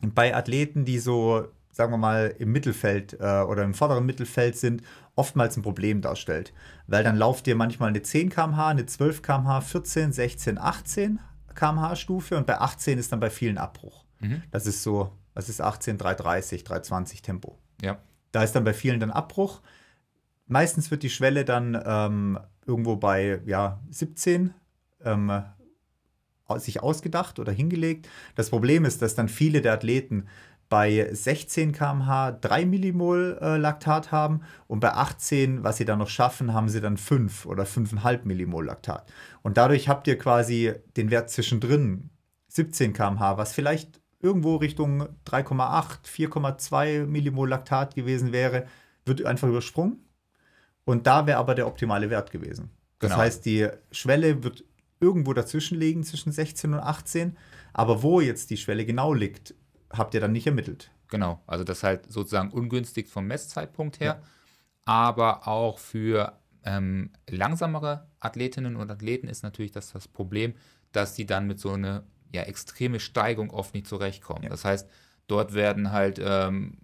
bei Athleten, die so sagen wir mal, im Mittelfeld äh, oder im vorderen Mittelfeld sind, oftmals ein Problem darstellt. Weil dann lauft ihr manchmal eine 10 km/h, eine 12 km/h, 14, 16, 18 km/h Stufe und bei 18 ist dann bei vielen Abbruch. Mhm. Das ist so, was ist 18, 330, 320 Tempo. Ja. Da ist dann bei vielen dann Abbruch. Meistens wird die Schwelle dann ähm, irgendwo bei ja, 17 ähm, sich ausgedacht oder hingelegt. Das Problem ist, dass dann viele der Athleten bei 16 km/h 3 Millimol äh, Laktat haben und bei 18, was sie dann noch schaffen, haben sie dann 5 oder 5,5 Millimol Laktat. Und dadurch habt ihr quasi den Wert zwischendrin, 17 km/h, was vielleicht irgendwo Richtung 3,8, 4,2 Millimol Laktat gewesen wäre, wird einfach übersprungen. Und da wäre aber der optimale Wert gewesen. Das genau. heißt, die Schwelle wird irgendwo dazwischen liegen, zwischen 16 und 18. Aber wo jetzt die Schwelle genau liegt, habt ihr dann nicht ermittelt. Genau, also das ist halt sozusagen ungünstig vom Messzeitpunkt her, ja. aber auch für ähm, langsamere Athletinnen und Athleten ist natürlich das, das Problem, dass sie dann mit so einer ja, extreme Steigung oft nicht zurechtkommen. Ja. Das heißt, dort werden halt ähm,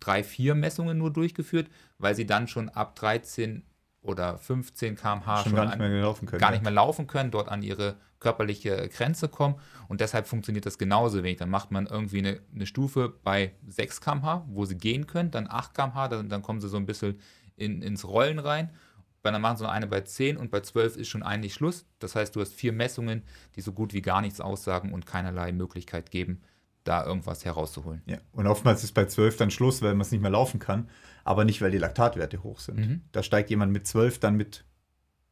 drei, vier Messungen nur durchgeführt, weil sie dann schon ab 13 oder 15 km/h schon, schon gar, nicht mehr laufen können, gar nicht mehr laufen können, dort an ihre körperliche Grenze kommen und deshalb funktioniert das genauso wenig. Dann macht man irgendwie eine, eine Stufe bei 6 km/h, wo sie gehen können, dann 8 km/h, dann, dann kommen sie so ein bisschen in, ins Rollen rein. Dann machen sie eine bei 10 und bei 12 ist schon eigentlich Schluss. Das heißt, du hast vier Messungen, die so gut wie gar nichts aussagen und keinerlei Möglichkeit geben, da irgendwas herauszuholen. Ja, und oftmals ist bei 12 dann Schluss, weil man es nicht mehr laufen kann, aber nicht, weil die Laktatwerte hoch sind. Mhm. Da steigt jemand mit 12 dann mit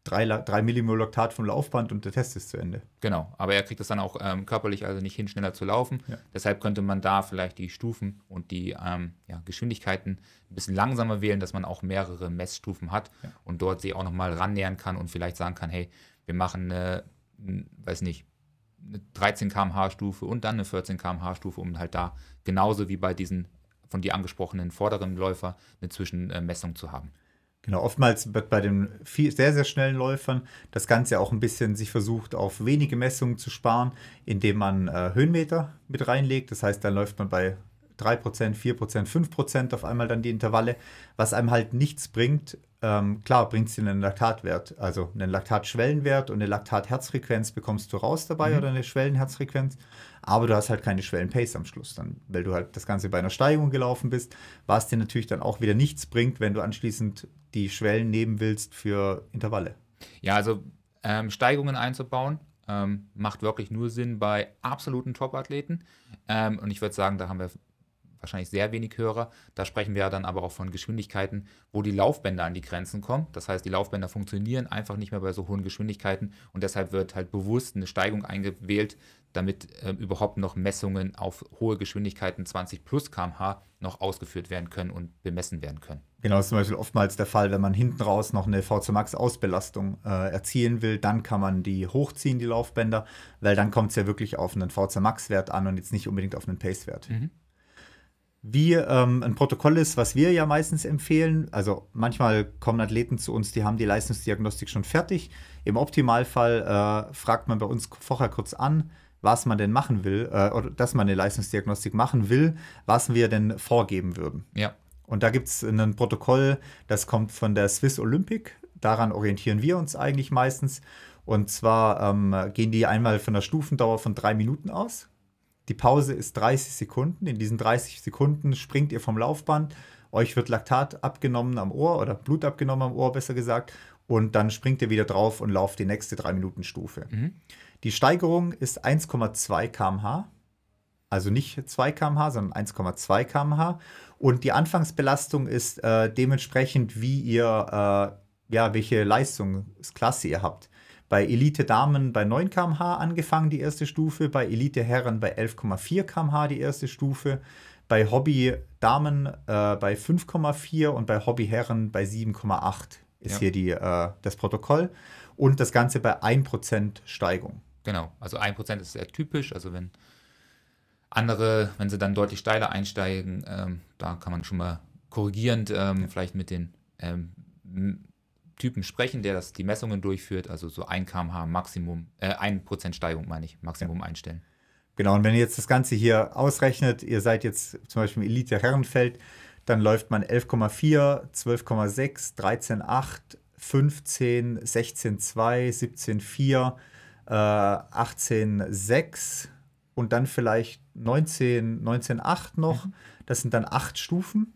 3, 3 Millimol Laktat vom Laufband und der Test ist zu Ende. Genau, aber er kriegt es dann auch ähm, körperlich also nicht hin, schneller zu laufen. Ja. Deshalb könnte man da vielleicht die Stufen und die ähm, ja, Geschwindigkeiten ein bisschen langsamer wählen, dass man auch mehrere Messstufen hat ja. und dort sich auch nochmal rannähern kann und vielleicht sagen kann, hey, wir machen eine, weiß nicht, eine 13 km/h Stufe und dann eine 14 km/h Stufe, um halt da genauso wie bei diesen von dir angesprochenen vorderen Läufer eine Zwischenmessung zu haben. Genau, oftmals wird bei den viel, sehr, sehr schnellen Läufern das Ganze auch ein bisschen sich versucht, auf wenige Messungen zu sparen, indem man äh, Höhenmeter mit reinlegt. Das heißt, dann läuft man bei 3%, 4%, 5% auf einmal dann die Intervalle, was einem halt nichts bringt. Ähm, klar, bringt es dir einen Laktatwert, also einen Laktatschwellenwert und eine Laktatherzfrequenz bekommst du raus dabei mhm. oder eine Schwellenherzfrequenz, aber du hast halt keine Schwellenpace am Schluss dann, weil du halt das Ganze bei einer Steigung gelaufen bist, was dir natürlich dann auch wieder nichts bringt, wenn du anschließend die Schwellen nehmen willst für Intervalle. Ja, also ähm, Steigungen einzubauen. Ähm, macht wirklich nur Sinn bei absoluten Top-Athleten. Ähm, und ich würde sagen, da haben wir wahrscheinlich sehr wenig Hörer. Da sprechen wir dann aber auch von Geschwindigkeiten, wo die Laufbänder an die Grenzen kommen. Das heißt, die Laufbänder funktionieren einfach nicht mehr bei so hohen Geschwindigkeiten und deshalb wird halt bewusst eine Steigung eingewählt, damit äh, überhaupt noch Messungen auf hohe Geschwindigkeiten 20 plus km/h noch ausgeführt werden können und bemessen werden können. Genau, das ist zum Beispiel oftmals der Fall, wenn man hinten raus noch eine VC Max Ausbelastung äh, erzielen will, dann kann man die hochziehen, die Laufbänder, weil dann kommt es ja wirklich auf einen VC Max Wert an und jetzt nicht unbedingt auf einen Pace Wert. Mhm wie ähm, ein Protokoll ist, was wir ja meistens empfehlen. Also manchmal kommen Athleten zu uns, die haben die Leistungsdiagnostik schon fertig. Im Optimalfall äh, fragt man bei uns vorher kurz an, was man denn machen will, äh, oder dass man eine Leistungsdiagnostik machen will, was wir denn vorgeben würden. Ja. Und da gibt es ein Protokoll, das kommt von der Swiss Olympic. Daran orientieren wir uns eigentlich meistens. Und zwar ähm, gehen die einmal von einer Stufendauer von drei Minuten aus. Die Pause ist 30 Sekunden. In diesen 30 Sekunden springt ihr vom Laufband. Euch wird Laktat abgenommen am Ohr oder Blut abgenommen am Ohr, besser gesagt. Und dann springt ihr wieder drauf und lauft die nächste 3-Minuten-Stufe. Mhm. Die Steigerung ist 1,2 km/h. Also nicht 2 km/h, sondern 1,2 km/h. Und die Anfangsbelastung ist äh, dementsprechend, wie ihr, äh, ja, welche Leistungsklasse ihr habt bei Elite Damen bei 9 km/h angefangen, die erste Stufe, bei Elite Herren bei 11,4 km/h die erste Stufe, bei Hobby Damen äh, bei 5,4 und bei Hobby Herren bei 7,8 ist ja. hier die, äh, das Protokoll und das Ganze bei 1% Steigung. Genau, also 1% ist sehr typisch, also wenn andere, wenn sie dann deutlich steiler einsteigen, ähm, da kann man schon mal korrigierend ähm, ja. vielleicht mit den ähm, Typen sprechen, der das, die Messungen durchführt, also so 1 kmh Maximum, äh, 1% Steigung meine ich, Maximum ja. einstellen. Genau, und wenn ihr jetzt das Ganze hier ausrechnet, ihr seid jetzt zum Beispiel im Elite-Herrenfeld, dann läuft man 11,4, 12,6, 13,8, 15, 16,2, 17,4, äh, 18,6 und dann vielleicht 19, 19,8 noch. Mhm. Das sind dann acht Stufen.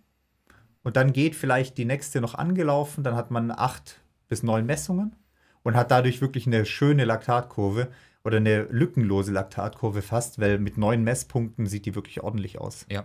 Und dann geht vielleicht die nächste noch angelaufen, dann hat man acht bis neun Messungen und hat dadurch wirklich eine schöne Laktatkurve oder eine lückenlose Laktatkurve fast, weil mit neun Messpunkten sieht die wirklich ordentlich aus. Ja.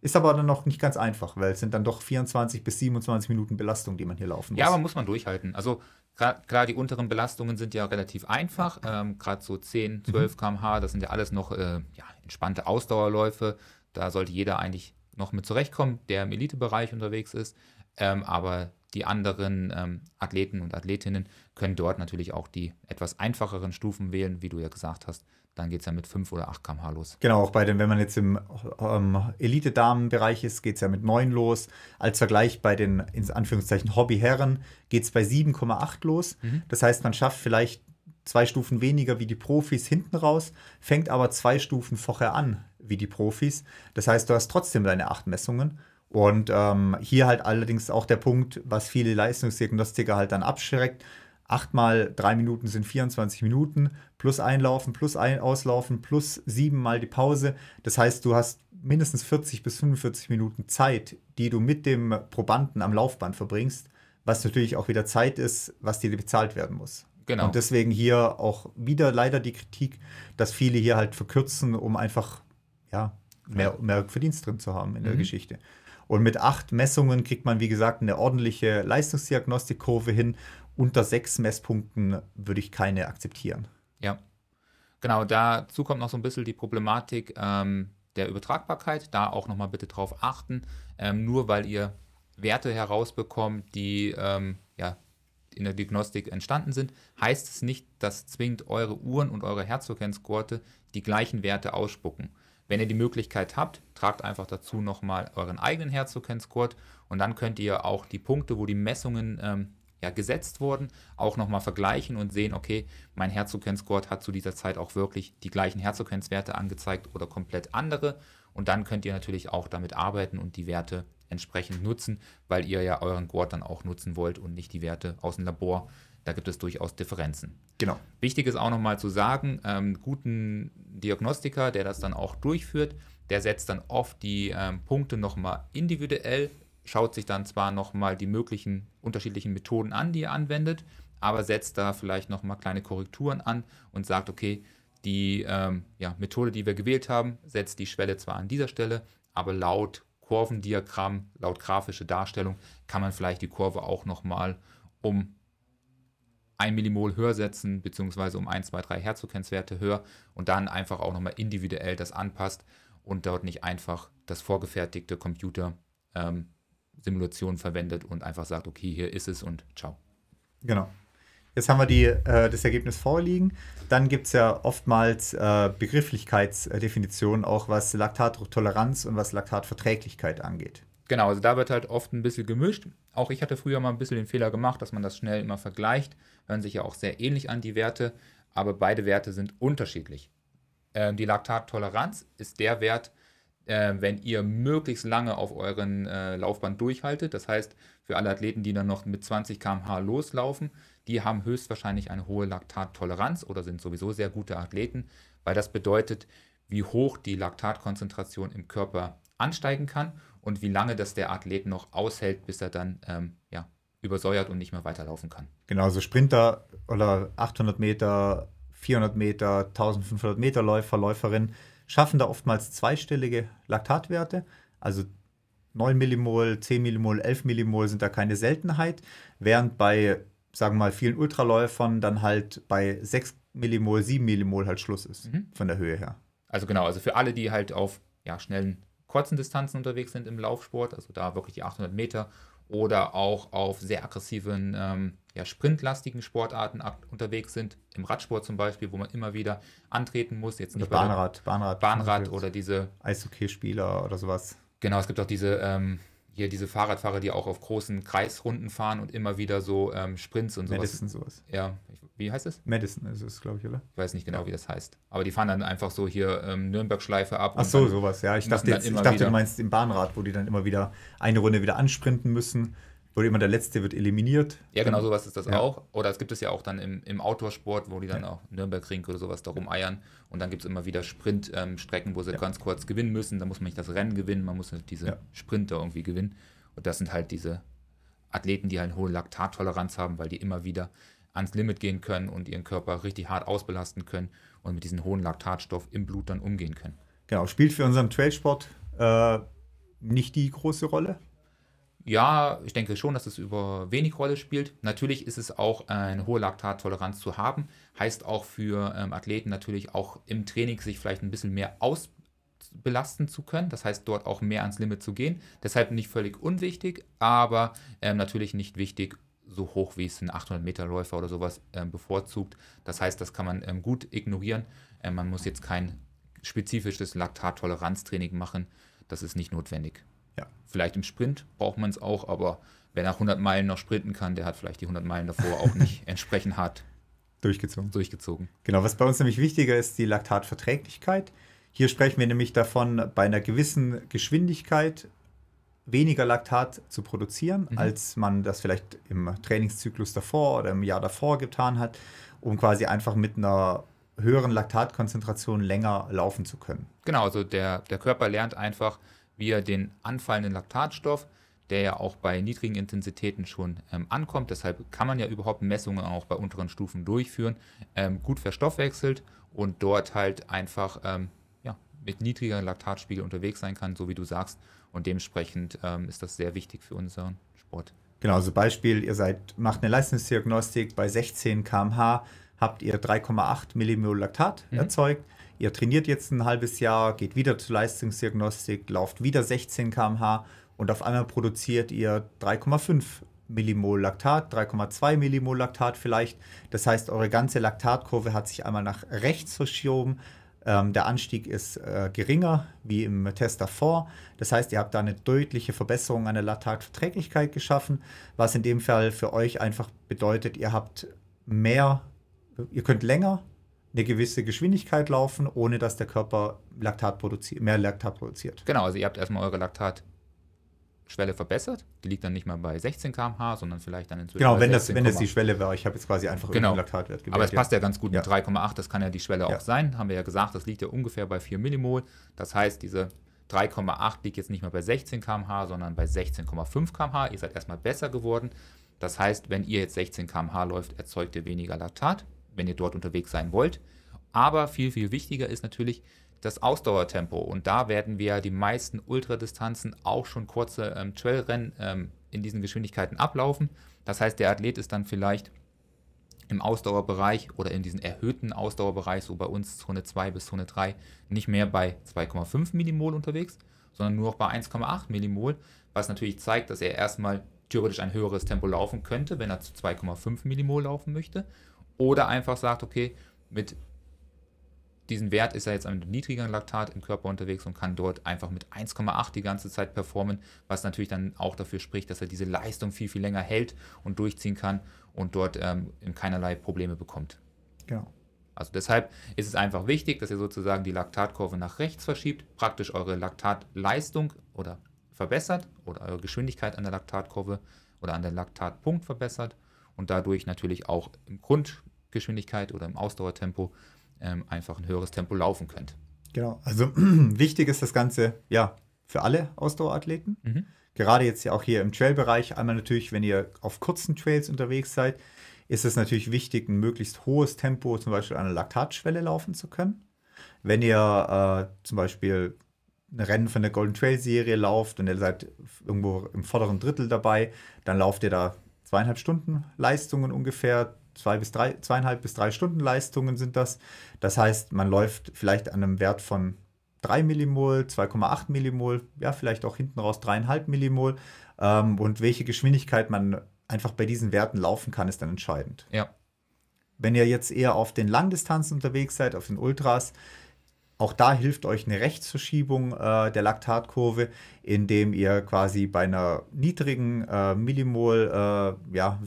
Ist aber dann noch nicht ganz einfach, weil es sind dann doch 24 bis 27 Minuten Belastung, die man hier laufen muss. Ja, aber muss man durchhalten. Also klar, die unteren Belastungen sind ja relativ einfach. Ähm, Gerade so 10, 12 mhm. km/h, das sind ja alles noch äh, ja, entspannte Ausdauerläufe. Da sollte jeder eigentlich noch mit zurechtkommt, der im Elitebereich unterwegs ist. Ähm, aber die anderen ähm, Athleten und Athletinnen können dort natürlich auch die etwas einfacheren Stufen wählen, wie du ja gesagt hast. Dann geht es ja mit 5 oder 8 km/h los. Genau, auch bei den, wenn man jetzt im ähm, Elite-Damen-Bereich ist, geht es ja mit 9 los. Als Vergleich bei den, in Anführungszeichen, Hobby-Herren geht es bei 7,8 los. Mhm. Das heißt, man schafft vielleicht zwei Stufen weniger wie die Profis hinten raus, fängt aber zwei Stufen vorher an wie die Profis. Das heißt, du hast trotzdem deine acht Messungen. Und ähm, hier halt allerdings auch der Punkt, was viele Leistungsdiagnostiker halt dann abschreckt. Achtmal drei Minuten sind 24 Minuten, plus einlaufen, plus ein auslaufen, plus siebenmal die Pause. Das heißt, du hast mindestens 40 bis 45 Minuten Zeit, die du mit dem Probanden am Laufband verbringst, was natürlich auch wieder Zeit ist, was dir bezahlt werden muss. Genau. Und deswegen hier auch wieder leider die Kritik, dass viele hier halt verkürzen, um einfach ja, mehr, mehr Verdienst drin zu haben in der mhm. Geschichte. Und mit acht Messungen kriegt man, wie gesagt, eine ordentliche Leistungsdiagnostikkurve hin. Unter sechs Messpunkten würde ich keine akzeptieren. Ja, genau. Dazu kommt noch so ein bisschen die Problematik ähm, der Übertragbarkeit. Da auch nochmal bitte drauf achten. Ähm, nur weil ihr Werte herausbekommt, die ähm, ja, in der Diagnostik entstanden sind, heißt es nicht, dass zwingend eure Uhren und eure Herzfrequenzgurte die gleichen Werte ausspucken. Wenn ihr die Möglichkeit habt, tragt einfach dazu nochmal euren eigenen Herzfrequenzgurt und dann könnt ihr auch die Punkte, wo die Messungen ähm, ja, gesetzt wurden, auch nochmal vergleichen und sehen, okay, mein Herzfrequenzgurt hat zu dieser Zeit auch wirklich die gleichen Herzfrequenzwerte angezeigt oder komplett andere. Und dann könnt ihr natürlich auch damit arbeiten und die Werte entsprechend nutzen, weil ihr ja euren Gurt dann auch nutzen wollt und nicht die Werte aus dem Labor. Da gibt es durchaus Differenzen. Genau. Wichtig ist auch nochmal zu sagen, ähm, guten Diagnostiker, der das dann auch durchführt, der setzt dann oft die ähm, Punkte nochmal individuell, schaut sich dann zwar nochmal die möglichen unterschiedlichen Methoden an, die er anwendet, aber setzt da vielleicht nochmal kleine Korrekturen an und sagt, okay, die ähm, ja, Methode, die wir gewählt haben, setzt die Schwelle zwar an dieser Stelle, aber laut Kurvendiagramm, laut grafische Darstellung, kann man vielleicht die Kurve auch nochmal um 1 Millimol höher setzen, beziehungsweise um 1, 2, 3 Herzogenzwerte höher und dann einfach auch nochmal individuell das anpasst und dort nicht einfach das vorgefertigte Computer ähm, Simulation verwendet und einfach sagt, okay, hier ist es und ciao. Genau. Jetzt haben wir die, äh, das Ergebnis vorliegen. Dann gibt es ja oftmals äh, Begrifflichkeitsdefinitionen, auch was Laktattoleranz und was Laktatverträglichkeit angeht. Genau, also da wird halt oft ein bisschen gemischt. Auch ich hatte früher mal ein bisschen den Fehler gemacht, dass man das schnell immer vergleicht. Hören sich ja auch sehr ähnlich an, die Werte, aber beide Werte sind unterschiedlich. Ähm, die Laktattoleranz ist der Wert, äh, wenn ihr möglichst lange auf euren äh, Laufband durchhaltet. Das heißt, für alle Athleten, die dann noch mit 20 km/h loslaufen, die haben höchstwahrscheinlich eine hohe Laktattoleranz oder sind sowieso sehr gute Athleten, weil das bedeutet, wie hoch die Laktatkonzentration im Körper ansteigen kann und wie lange das der Athlet noch aushält, bis er dann ähm, ja, übersäuert und nicht mehr weiterlaufen kann. Genau, so Sprinter oder 800 Meter, 400 Meter, 1500 Meter Läufer, Läuferin schaffen da oftmals zweistellige Laktatwerte. Also 9 Millimol, 10 Millimol, 11 Millimol sind da keine Seltenheit, während bei, sagen wir mal, vielen Ultraläufern dann halt bei 6 Millimol, 7 Millimol halt Schluss ist, mhm. von der Höhe her. Also genau, also für alle, die halt auf ja, schnellen, kurzen Distanzen unterwegs sind im Laufsport, also da wirklich die 800 Meter oder auch auf sehr aggressiven, ähm, ja, sprintlastigen Sportarten unterwegs sind, im Radsport zum Beispiel, wo man immer wieder antreten muss. Jetzt nicht Bahnrad, Bahnrad, Bahnrad oder diese Eishockeyspieler oder sowas. Genau, es gibt auch diese ähm, hier diese Fahrradfahrer, die auch auf großen Kreisrunden fahren und immer wieder so ähm, Sprints und sowas. Madison sowas. Ja, wie heißt es? Madison ist es, glaube ich, oder? Ich weiß nicht genau, ja. wie das heißt. Aber die fahren dann einfach so hier ähm, Nürnberg-Schleife ab. Ach so, sowas, ja. Ich dachte, jetzt, ich dachte du meinst im Bahnrad, wo die dann immer wieder eine Runde wieder ansprinten müssen wo immer der Letzte wird eliminiert. Ja, genau sowas ist das ja. auch. Oder es gibt es ja auch dann im, im Outdoor-Sport, wo die dann ja. auch Nürnbergring oder sowas darum eiern. Und dann gibt es immer wieder Sprintstrecken, ähm, wo sie ja. ganz kurz gewinnen müssen. Da muss man nicht das Rennen gewinnen, man muss halt diese Sprinter irgendwie gewinnen. Und das sind halt diese Athleten, die halt eine hohe Laktattoleranz haben, weil die immer wieder ans Limit gehen können und ihren Körper richtig hart ausbelasten können und mit diesem hohen Laktatstoff im Blut dann umgehen können. Genau, spielt für unseren Trailsport äh, nicht die große Rolle. Ja, ich denke schon, dass es über wenig Rolle spielt. Natürlich ist es auch eine hohe Laktattoleranz zu haben. Heißt auch für ähm, Athleten natürlich auch im Training sich vielleicht ein bisschen mehr ausbelasten zu können. Das heißt, dort auch mehr ans Limit zu gehen. Deshalb nicht völlig unwichtig, aber ähm, natürlich nicht wichtig, so hoch wie es ein 800-Meter-Läufer oder sowas ähm, bevorzugt. Das heißt, das kann man ähm, gut ignorieren. Ähm, man muss jetzt kein spezifisches Laktattoleranztraining machen. Das ist nicht notwendig. Ja. Vielleicht im Sprint braucht man es auch, aber wer nach 100 Meilen noch sprinten kann, der hat vielleicht die 100 Meilen davor auch nicht entsprechend hart durchgezogen. durchgezogen. Genau, was bei uns nämlich wichtiger ist, die Laktatverträglichkeit. Hier sprechen wir nämlich davon, bei einer gewissen Geschwindigkeit weniger Laktat zu produzieren, mhm. als man das vielleicht im Trainingszyklus davor oder im Jahr davor getan hat, um quasi einfach mit einer höheren Laktatkonzentration länger laufen zu können. Genau, also der, der Körper lernt einfach, wie er den anfallenden Laktatstoff, der ja auch bei niedrigen Intensitäten schon ähm, ankommt, deshalb kann man ja überhaupt Messungen auch bei unteren Stufen durchführen, ähm, gut verstoffwechselt und dort halt einfach ähm, ja, mit niedrigeren Laktatspiegel unterwegs sein kann, so wie du sagst. Und dementsprechend ähm, ist das sehr wichtig für unseren Sport. Genau, also Beispiel, ihr seid, macht eine Leistungsdiagnostik bei 16 km/h, habt ihr 3,8 Millimol Laktat mhm. erzeugt Ihr trainiert jetzt ein halbes Jahr, geht wieder zur Leistungsdiagnostik, lauft wieder 16 km/h und auf einmal produziert ihr 3,5 Millimol Laktat, 3,2 Millimol Laktat vielleicht. Das heißt, eure ganze Laktatkurve hat sich einmal nach rechts verschoben. Ähm, der Anstieg ist äh, geringer wie im Test davor. Das heißt, ihr habt da eine deutliche Verbesserung an der Laktatverträglichkeit geschaffen, was in dem Fall für euch einfach bedeutet, ihr habt mehr, ihr könnt länger eine gewisse Geschwindigkeit laufen, ohne dass der Körper Laktat produziert, mehr Laktat produziert. Genau, also ihr habt erstmal eure Laktatschwelle verbessert. Die liegt dann nicht mehr bei 16 km/h, sondern vielleicht dann inzwischen Genau, wenn, das, wenn das die Schwelle wäre. Ich habe jetzt quasi einfach genau. Laktatwert gewählt. Aber es passt ja ganz gut ja. mit 3,8, das kann ja die Schwelle ja. auch sein. Haben wir ja gesagt, das liegt ja ungefähr bei 4 Millimol. Das heißt, diese 3,8 liegt jetzt nicht mehr bei 16 km/h, sondern bei 16,5 km/h. Ihr seid erstmal besser geworden. Das heißt, wenn ihr jetzt 16 km/h läuft, erzeugt ihr weniger Laktat, wenn ihr dort unterwegs sein wollt. Aber viel, viel wichtiger ist natürlich das Ausdauertempo. Und da werden wir die meisten Ultradistanzen auch schon kurze ähm, Trailrennen ähm, in diesen Geschwindigkeiten ablaufen. Das heißt, der Athlet ist dann vielleicht im Ausdauerbereich oder in diesem erhöhten Ausdauerbereich, so bei uns Zone 2 bis Zone 3, nicht mehr bei 2,5 Millimol unterwegs, sondern nur noch bei 1,8 Millimol, was natürlich zeigt, dass er erstmal theoretisch ein höheres Tempo laufen könnte, wenn er zu 2,5 Millimol laufen möchte. Oder einfach sagt, okay, mit diesem Wert ist er jetzt mit niedrigeren Laktat im Körper unterwegs und kann dort einfach mit 1,8 die ganze Zeit performen, was natürlich dann auch dafür spricht, dass er diese Leistung viel, viel länger hält und durchziehen kann und dort ähm, keinerlei Probleme bekommt. Genau. Also deshalb ist es einfach wichtig, dass ihr sozusagen die Laktatkurve nach rechts verschiebt, praktisch eure Laktatleistung oder verbessert oder eure Geschwindigkeit an der Laktatkurve oder an der Laktatpunkt verbessert und dadurch natürlich auch im Grundgeschwindigkeit oder im Ausdauertempo ähm, einfach ein höheres Tempo laufen könnt. Genau, also wichtig ist das Ganze ja für alle Ausdauerathleten. Mhm. Gerade jetzt ja auch hier im Trailbereich, einmal natürlich, wenn ihr auf kurzen Trails unterwegs seid, ist es natürlich wichtig, ein möglichst hohes Tempo zum Beispiel an der Laktatschwelle laufen zu können. Wenn ihr äh, zum Beispiel ein Rennen von der Golden Trail Serie lauft und ihr seid irgendwo im vorderen Drittel dabei, dann lauft ihr da zweieinhalb Stunden Leistungen ungefähr, zwei bis drei, zweieinhalb bis drei Stunden Leistungen sind das. Das heißt, man läuft vielleicht an einem Wert von 3 Millimol, 2,8 Millimol, ja, vielleicht auch hinten raus 3,5 Millimol. Ähm, und welche Geschwindigkeit man einfach bei diesen Werten laufen kann, ist dann entscheidend. Ja. Wenn ihr jetzt eher auf den Langdistanzen unterwegs seid, auf den Ultras, auch da hilft euch eine Rechtsverschiebung äh, der Laktatkurve, indem ihr quasi bei einer niedrigen äh, Millimol-Wert äh, ja,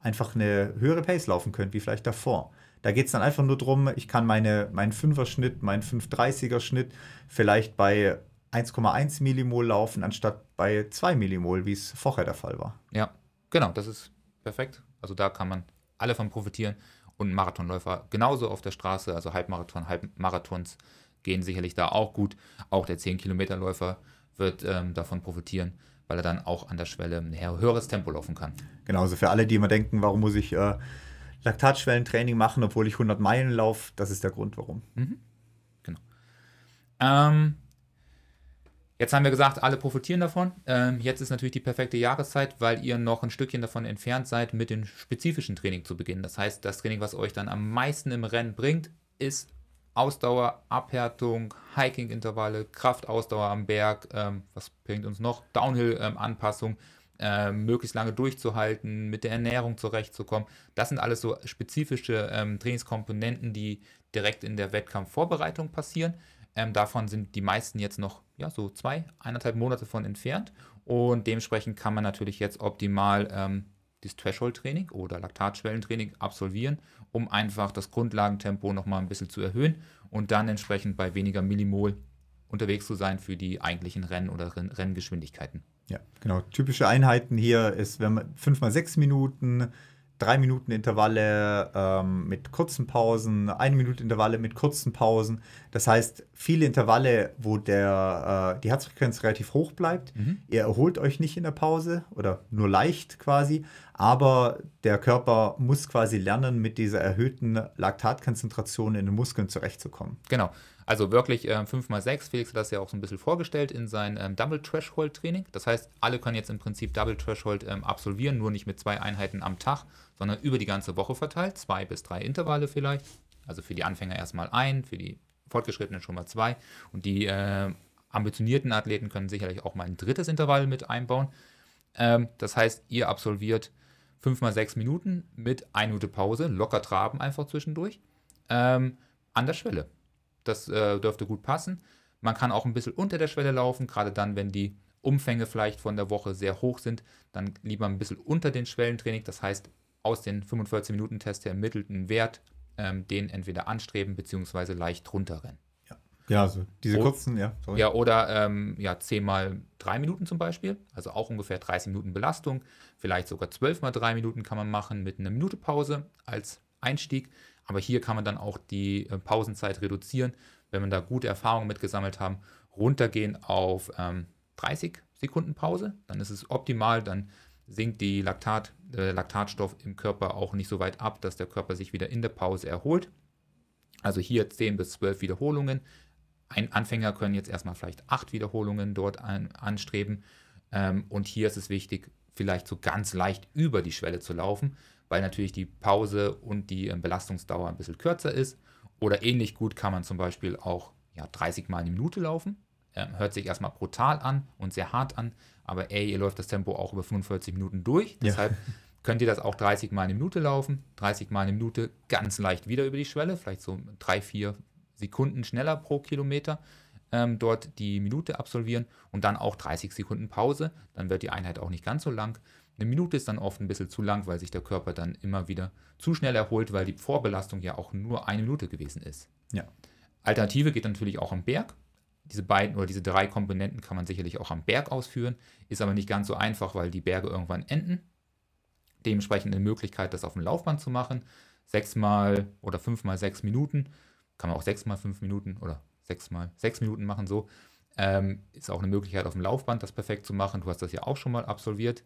einfach eine höhere Pace laufen könnt, wie vielleicht davor. Da geht es dann einfach nur darum, ich kann meine, meinen 5er-Schnitt, meinen 530er-Schnitt vielleicht bei 1,1 Millimol laufen, anstatt bei 2 Millimol, wie es vorher der Fall war. Ja, genau, das ist perfekt. Also da kann man alle von profitieren. Und Marathonläufer genauso auf der Straße, also Halbmarathon, Halbmarathons gehen sicherlich da auch gut. Auch der 10-Kilometer-Läufer wird ähm, davon profitieren weil er dann auch an der Schwelle ein höheres Tempo laufen kann. Genau, also für alle, die immer denken, warum muss ich äh, Laktatschwellentraining machen, obwohl ich 100 Meilen laufe, das ist der Grund, warum. Mhm. Genau. Ähm, jetzt haben wir gesagt, alle profitieren davon. Ähm, jetzt ist natürlich die perfekte Jahreszeit, weil ihr noch ein Stückchen davon entfernt seid, mit dem spezifischen Training zu beginnen. Das heißt, das Training, was euch dann am meisten im Rennen bringt, ist Ausdauer, Abhärtung, Hiking-Intervalle, Kraftausdauer am Berg, ähm, was bringt uns noch? Downhill-Anpassung, ähm, möglichst lange durchzuhalten, mit der Ernährung zurechtzukommen. Das sind alles so spezifische ähm, Trainingskomponenten, die direkt in der Wettkampfvorbereitung passieren. Ähm, davon sind die meisten jetzt noch ja, so zwei, eineinhalb Monate von entfernt. Und dementsprechend kann man natürlich jetzt optimal ähm, das Threshold-Training oder Laktatschwellentraining absolvieren, um einfach das Grundlagentempo nochmal ein bisschen zu erhöhen und dann entsprechend bei weniger Millimol unterwegs zu sein für die eigentlichen Rennen oder Renngeschwindigkeiten. Ja, genau. Typische Einheiten hier ist, wenn man 5 mal 6 Minuten, drei Minuten Intervalle ähm, mit kurzen Pausen, eine Minute Intervalle mit kurzen Pausen. Das heißt, viele Intervalle, wo der, äh, die Herzfrequenz relativ hoch bleibt. Mhm. Ihr erholt euch nicht in der Pause oder nur leicht quasi, aber der Körper muss quasi lernen, mit dieser erhöhten Laktatkonzentration in den Muskeln zurechtzukommen. Genau. Also wirklich äh, 5x6, Felix hat das ja auch so ein bisschen vorgestellt in sein ähm, Double Threshold Training. Das heißt, alle können jetzt im Prinzip Double Threshold ähm, absolvieren, nur nicht mit zwei Einheiten am Tag, sondern über die ganze Woche verteilt, zwei bis drei Intervalle vielleicht. Also für die Anfänger erstmal ein, für die Fortgeschrittenen schon mal zwei. Und die äh, ambitionierten Athleten können sicherlich auch mal ein drittes Intervall mit einbauen. Ähm, das heißt, ihr absolviert 5 mal 6 Minuten mit 1 Minute Pause, locker traben einfach zwischendurch, ähm, an der Schwelle. Das äh, dürfte gut passen. Man kann auch ein bisschen unter der Schwelle laufen, gerade dann, wenn die Umfänge vielleicht von der Woche sehr hoch sind, dann lieber ein bisschen unter den Schwellentraining. Das heißt, aus den 45-Minuten-Test der ermittelten Wert, ähm, den entweder anstreben bzw. leicht runterrennen. Ja, ja also diese o kurzen, ja. Sorry. Ja, oder ähm, ja, 10 mal 3 Minuten zum Beispiel, also auch ungefähr 30 Minuten Belastung. Vielleicht sogar 12 mal 3 Minuten kann man machen mit einer Minute Pause als Einstieg. Aber hier kann man dann auch die äh, Pausenzeit reduzieren, wenn man da gute Erfahrungen mitgesammelt haben, runtergehen auf ähm, 30 Sekunden Pause. Dann ist es optimal, dann sinkt die Laktat, äh, Laktatstoff im Körper auch nicht so weit ab, dass der Körper sich wieder in der Pause erholt. Also hier 10 bis 12 Wiederholungen. Ein Anfänger können jetzt erstmal vielleicht 8 Wiederholungen dort an, anstreben. Ähm, und hier ist es wichtig, vielleicht so ganz leicht über die Schwelle zu laufen, weil natürlich die Pause und die ähm, Belastungsdauer ein bisschen kürzer ist. Oder ähnlich gut kann man zum Beispiel auch ja, 30 Mal eine Minute laufen. Ähm, hört sich erstmal brutal an und sehr hart an, aber ey, ihr läuft das Tempo auch über 45 Minuten durch. Ja. Deshalb könnt ihr das auch 30 Mal eine Minute laufen. 30 Mal eine Minute ganz leicht wieder über die Schwelle, vielleicht so drei, vier Sekunden schneller pro Kilometer. Ähm, dort die Minute absolvieren und dann auch 30 Sekunden Pause. Dann wird die Einheit auch nicht ganz so lang. Eine Minute ist dann oft ein bisschen zu lang, weil sich der Körper dann immer wieder zu schnell erholt, weil die Vorbelastung ja auch nur eine Minute gewesen ist. Ja. Alternative geht natürlich auch am Berg. Diese beiden oder diese drei Komponenten kann man sicherlich auch am Berg ausführen, ist aber nicht ganz so einfach, weil die Berge irgendwann enden. Dementsprechend eine Möglichkeit, das auf dem Laufband zu machen. Sechsmal oder fünfmal sechs Minuten. Kann man auch sechsmal fünf Minuten oder sechsmal sechs Minuten machen, so. Ähm, ist auch eine Möglichkeit, auf dem Laufband das perfekt zu machen. Du hast das ja auch schon mal absolviert.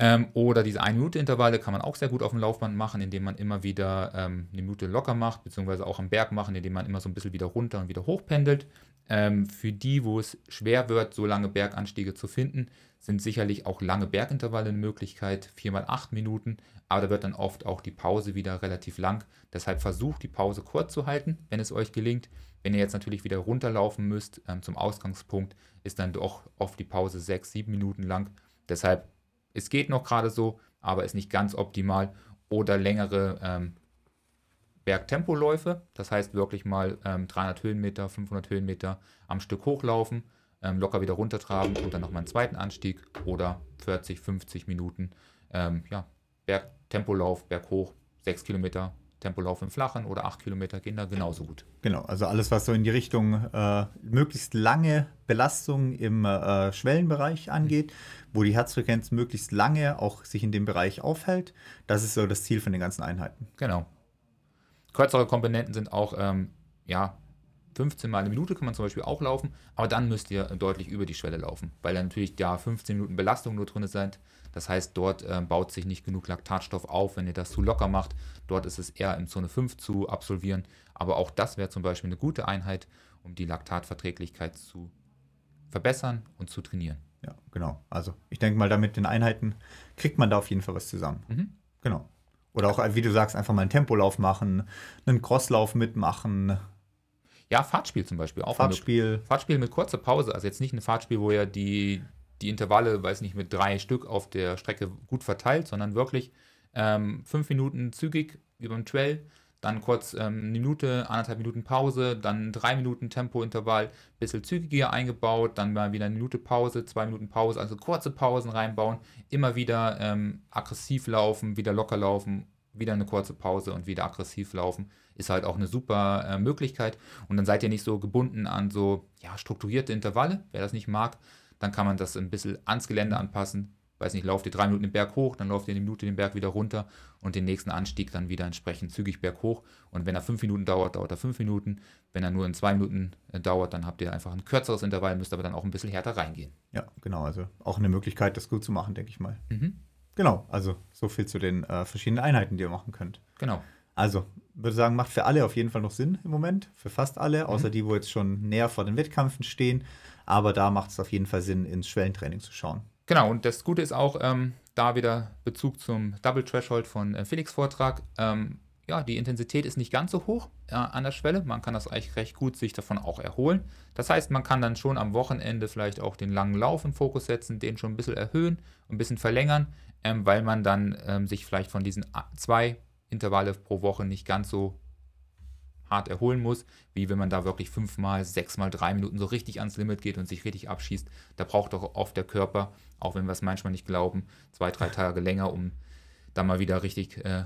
Ähm, oder diese 1-Minute-Intervalle kann man auch sehr gut auf dem Laufband machen, indem man immer wieder ähm, eine Minute locker macht, beziehungsweise auch am Berg machen, indem man immer so ein bisschen wieder runter und wieder hoch pendelt. Ähm, für die, wo es schwer wird, so lange Berganstiege zu finden, sind sicherlich auch lange Bergintervalle eine Möglichkeit, 4 mal 8 Minuten, aber da wird dann oft auch die Pause wieder relativ lang. Deshalb versucht die Pause kurz zu halten, wenn es euch gelingt. Wenn ihr jetzt natürlich wieder runterlaufen müsst ähm, zum Ausgangspunkt, ist dann doch oft die Pause 6, 7 Minuten lang. Deshalb es geht noch gerade so, aber ist nicht ganz optimal. Oder längere ähm, Bergtempoläufe, das heißt wirklich mal ähm, 300 Höhenmeter, 500 Höhenmeter am Stück hochlaufen, ähm, locker wieder runtertraben und dann nochmal einen zweiten Anstieg oder 40, 50 Minuten ähm, ja, Bergtempolauf, berghoch, 6 Kilometer Tempolauf im Flachen oder 8 Kilometer gehen da genauso gut. Genau, also alles, was so in die Richtung äh, möglichst lange Belastung im äh, Schwellenbereich angeht, wo die Herzfrequenz möglichst lange auch sich in dem Bereich aufhält, das ist so das Ziel von den ganzen Einheiten. Genau. Kürzere Komponenten sind auch, ähm, ja, 15 Mal eine Minute kann man zum Beispiel auch laufen, aber dann müsst ihr deutlich über die Schwelle laufen, weil dann natürlich da 15 Minuten Belastung nur drin sind. Das heißt, dort äh, baut sich nicht genug Laktatstoff auf, wenn ihr das zu locker macht. Dort ist es eher in Zone 5 zu absolvieren. Aber auch das wäre zum Beispiel eine gute Einheit, um die Laktatverträglichkeit zu verbessern und zu trainieren. Ja, genau. Also ich denke mal, damit den Einheiten kriegt man da auf jeden Fall was zusammen. Mhm. Genau. Oder auch, wie du sagst, einfach mal einen Tempolauf machen, einen Crosslauf mitmachen, ja, Fahrtspiel zum Beispiel. Auch Fahrtspiel. Fahrtspiel mit kurzer Pause. Also jetzt nicht ein Fahrtspiel, wo ihr die, die Intervalle, weiß nicht, mit drei Stück auf der Strecke gut verteilt, sondern wirklich ähm, fünf Minuten zügig über den Trail, dann kurz ähm, eine Minute, anderthalb Minuten Pause, dann drei Minuten Tempointervall, bisschen zügiger eingebaut, dann mal wieder eine Minute Pause, zwei Minuten Pause, also kurze Pausen reinbauen, immer wieder ähm, aggressiv laufen, wieder locker laufen, wieder eine kurze Pause und wieder aggressiv laufen ist halt auch eine super äh, Möglichkeit. Und dann seid ihr nicht so gebunden an so ja, strukturierte Intervalle. Wer das nicht mag, dann kann man das ein bisschen ans Gelände anpassen. Weiß nicht, lauft ihr drei Minuten den Berg hoch, dann lauft ihr eine Minute den Berg wieder runter und den nächsten Anstieg dann wieder entsprechend zügig berghoch. Und wenn er fünf Minuten dauert, dauert er fünf Minuten. Wenn er nur in zwei Minuten äh, dauert, dann habt ihr einfach ein kürzeres Intervall, müsst aber dann auch ein bisschen härter reingehen. Ja, genau. Also auch eine Möglichkeit, das gut zu machen, denke ich mal. Mhm. Genau, also so viel zu den äh, verschiedenen Einheiten, die ihr machen könnt. Genau. Also, würde sagen, macht für alle auf jeden Fall noch Sinn im Moment. Für fast alle, mhm. außer die, wo jetzt schon näher vor den Wettkämpfen stehen. Aber da macht es auf jeden Fall Sinn, ins Schwellentraining zu schauen. Genau, und das Gute ist auch, ähm, da wieder Bezug zum Double Threshold von äh, Felix Vortrag. Ähm, ja, die Intensität ist nicht ganz so hoch äh, an der Schwelle. Man kann das eigentlich recht gut sich davon auch erholen. Das heißt, man kann dann schon am Wochenende vielleicht auch den langen Lauf im Fokus setzen, den schon ein bisschen erhöhen, ein bisschen verlängern, ähm, weil man dann ähm, sich vielleicht von diesen zwei Intervalle pro Woche nicht ganz so hart erholen muss, wie wenn man da wirklich fünfmal, sechsmal, drei Minuten so richtig ans Limit geht und sich richtig abschießt. Da braucht doch oft der Körper, auch wenn wir es manchmal nicht glauben, zwei, drei Tage länger, um da mal wieder richtig äh,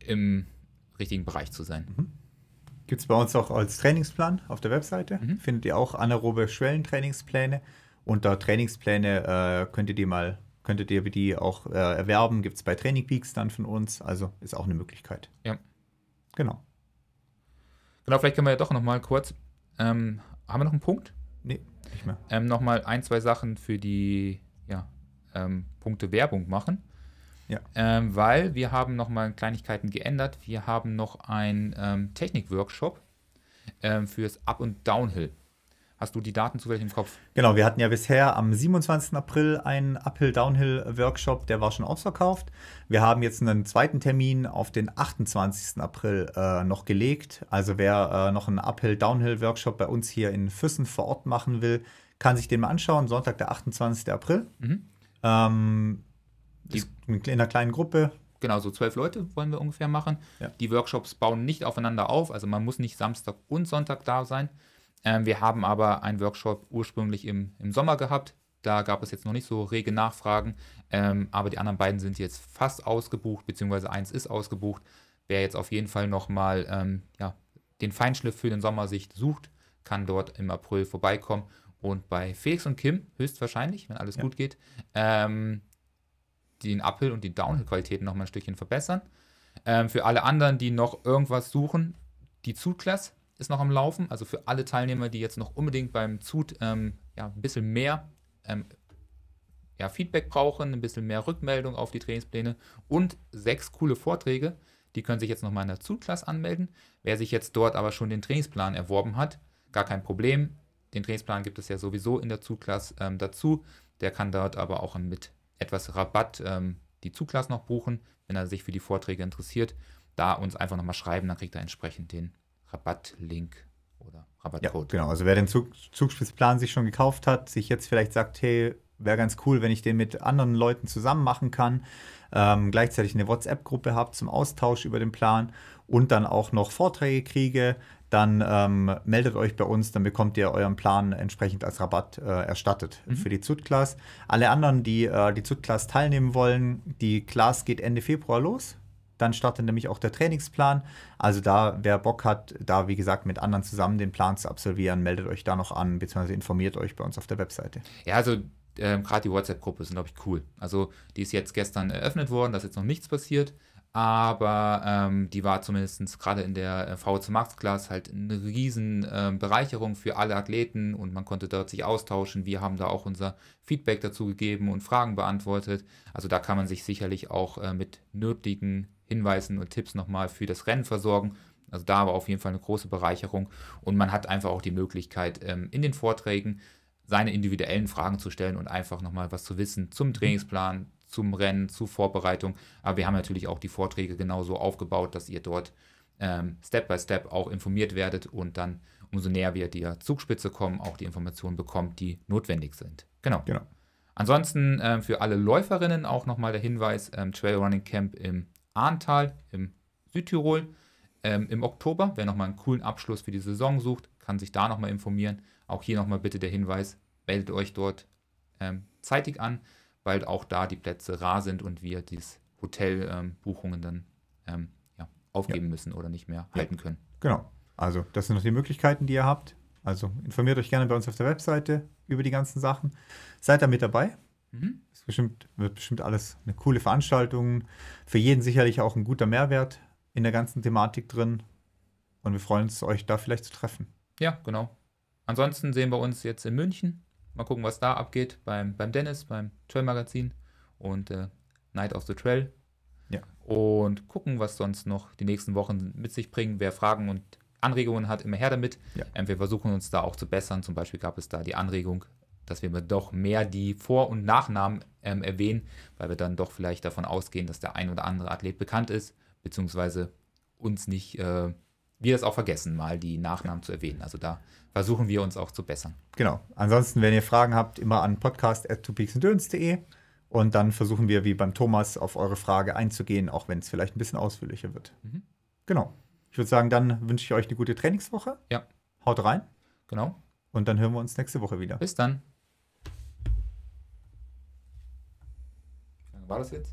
im richtigen Bereich zu sein. Mhm. Gibt es bei uns auch als Trainingsplan auf der Webseite. Mhm. Findet ihr auch anaerobe Schwellentrainingspläne. Unter Trainingspläne äh, könnt ihr die mal könntet ihr die auch äh, erwerben. Gibt es bei Training Peaks dann von uns. Also ist auch eine Möglichkeit. Ja. Genau. Genau, vielleicht können wir ja doch noch mal kurz. Ähm, haben wir noch einen Punkt? Nee, nicht mehr. Ähm, noch mal ein, zwei Sachen für die ja, ähm, Punkte Werbung machen. Ja. Ähm, weil wir haben nochmal Kleinigkeiten geändert. Wir haben noch einen ähm, Technik-Workshop ähm, fürs Up- und Downhill. Hast du die Daten zufällig im Kopf? Genau, wir hatten ja bisher am 27. April einen Uphill-Downhill-Workshop, der war schon ausverkauft. Wir haben jetzt einen zweiten Termin auf den 28. April äh, noch gelegt. Also wer äh, noch einen Uphill-Downhill-Workshop bei uns hier in Füssen vor Ort machen will, kann sich den mal anschauen. Sonntag, der 28. April. Mhm. Ähm, Die- in einer kleinen Gruppe. Genau, so zwölf Leute wollen wir ungefähr machen. Ja. Die Workshops bauen nicht aufeinander auf, also man muss nicht Samstag und Sonntag da sein. Ähm, wir haben aber einen Workshop ursprünglich im, im Sommer gehabt. Da gab es jetzt noch nicht so rege Nachfragen, ähm, aber die anderen beiden sind jetzt fast ausgebucht, beziehungsweise eins ist ausgebucht. Wer jetzt auf jeden Fall nochmal ähm, ja, den Feinschliff für den Sommer sich sucht, kann dort im April vorbeikommen. Und bei Felix und Kim höchstwahrscheinlich, wenn alles Ja. gut geht, ähm, den Uphill und die Downhill-Qualitäten nochmal ein Stückchen verbessern. Ähm, für alle anderen, die noch irgendwas suchen, die Zut-Class ist noch am Laufen. Also für alle Teilnehmer, die jetzt noch unbedingt beim Zut ähm, ja, ein bisschen mehr ähm, ja, Feedback brauchen, ein bisschen mehr Rückmeldung auf die Trainingspläne und sechs coole Vorträge, die können sich jetzt nochmal in der Zut-Class anmelden. Wer sich jetzt dort aber schon den Trainingsplan erworben hat, gar kein Problem. Den Trainingsplan gibt es ja sowieso in der Zut-Class ähm, dazu. Der kann dort aber auch mit etwas Rabatt ähm, die Zugklasse noch buchen, wenn er sich für die Vorträge interessiert. Da uns einfach nochmal schreiben, dann kriegt er entsprechend den Rabattlink oder Ja, Rabattcode. genau. Also wer den Zug Zugspitzplan sich schon gekauft hat, sich jetzt vielleicht sagt, hey, wäre ganz cool, wenn ich den mit anderen Leuten zusammen machen kann, ähm, gleichzeitig eine WhatsApp-Gruppe habt zum Austausch über den Plan und dann auch noch Vorträge kriege, dann ähm, meldet euch bei uns, dann bekommt ihr euren Plan entsprechend als Rabatt äh, erstattet Mhm. für die Zut-Class. Alle anderen, die äh, die Zut-Class teilnehmen wollen, die Class geht Ende Februar los. Dann startet nämlich auch der Trainingsplan. Also da, wer Bock hat, da wie gesagt mit anderen zusammen den Plan zu absolvieren, meldet euch da noch an, beziehungsweise informiert euch bei uns auf der Webseite. Ja, also ähm, gerade die WhatsApp-Gruppe ist, glaube ich, cool. Also die ist jetzt gestern eröffnet worden, da ist jetzt noch nichts passiert, aber ähm, die war zumindest gerade in der äh, VZ Max Class halt eine riesen ähm, Bereicherung für alle Athleten und man konnte dort sich austauschen. Wir haben da auch unser Feedback dazu gegeben und Fragen beantwortet. Also da kann man sich sicherlich auch äh, mit nötigen Hinweisen und Tipps nochmal für das Rennen versorgen. Also da war auf jeden Fall eine große Bereicherung und man hat einfach auch die Möglichkeit, ähm, in den Vorträgen seine individuellen Fragen zu stellen und einfach nochmal was zu wissen zum Trainingsplan, zum Rennen, zur Vorbereitung. Aber wir haben natürlich auch die Vorträge genauso aufgebaut, dass ihr dort ähm, Step by Step auch informiert werdet und dann umso näher wir der Zugspitze kommen, auch die Informationen bekommt, die notwendig sind. Genau. Genau. Ansonsten ähm, für alle Läuferinnen auch nochmal der Hinweis, Trail Running Camp im Ahrntal im Südtirol ähm, im Oktober. Wer nochmal einen coolen Abschluss für die Saison sucht, kann sich da nochmal informieren. Auch hier nochmal bitte der Hinweis, meldet euch dort ähm, zeitig an, weil auch da die Plätze rar sind und wir die Hotelbuchungen dann ähm, ja, aufgeben müssen oder nicht mehr halten können. Genau. Also das sind noch die Möglichkeiten, die ihr habt. Also informiert euch gerne bei uns auf der Webseite über die ganzen Sachen. Seid da mit dabei. Mhm. Es bestimmt, wird bestimmt alles eine coole Veranstaltung. Für jeden sicherlich auch ein guter Mehrwert in der ganzen Thematik drin. Und wir freuen uns, euch da vielleicht zu treffen. Ja, genau. Ansonsten sehen wir uns jetzt in München. Mal gucken, was da abgeht beim, beim Dennis, beim Trail Magazin und äh, Night of the Trail. Ja. Und gucken, was sonst noch die nächsten Wochen mit sich bringen. Wer Fragen und Anregungen hat, immer her damit. Ja. Ähm, wir versuchen uns da auch zu bessern. Zum Beispiel gab es da die Anregung, dass wir doch mehr die Vor- und Nachnamen ähm, erwähnen, weil wir dann doch vielleicht davon ausgehen, dass der ein oder andere Athlet bekannt ist, beziehungsweise uns nicht, äh, wir das auch vergessen, mal die Nachnamen zu erwähnen. Also da versuchen wir uns auch zu bessern. Genau. Ansonsten, wenn ihr Fragen habt, immer an podcast.twopeaksandurance.de und dann versuchen wir, wie beim Thomas, auf eure Frage einzugehen, auch wenn es vielleicht ein bisschen ausführlicher wird. Mhm. Genau. Ich würde sagen, dann wünsche ich euch eine gute Trainingswoche. Ja. Haut rein Genau. und dann hören wir uns nächste Woche wieder. Bis dann. Wie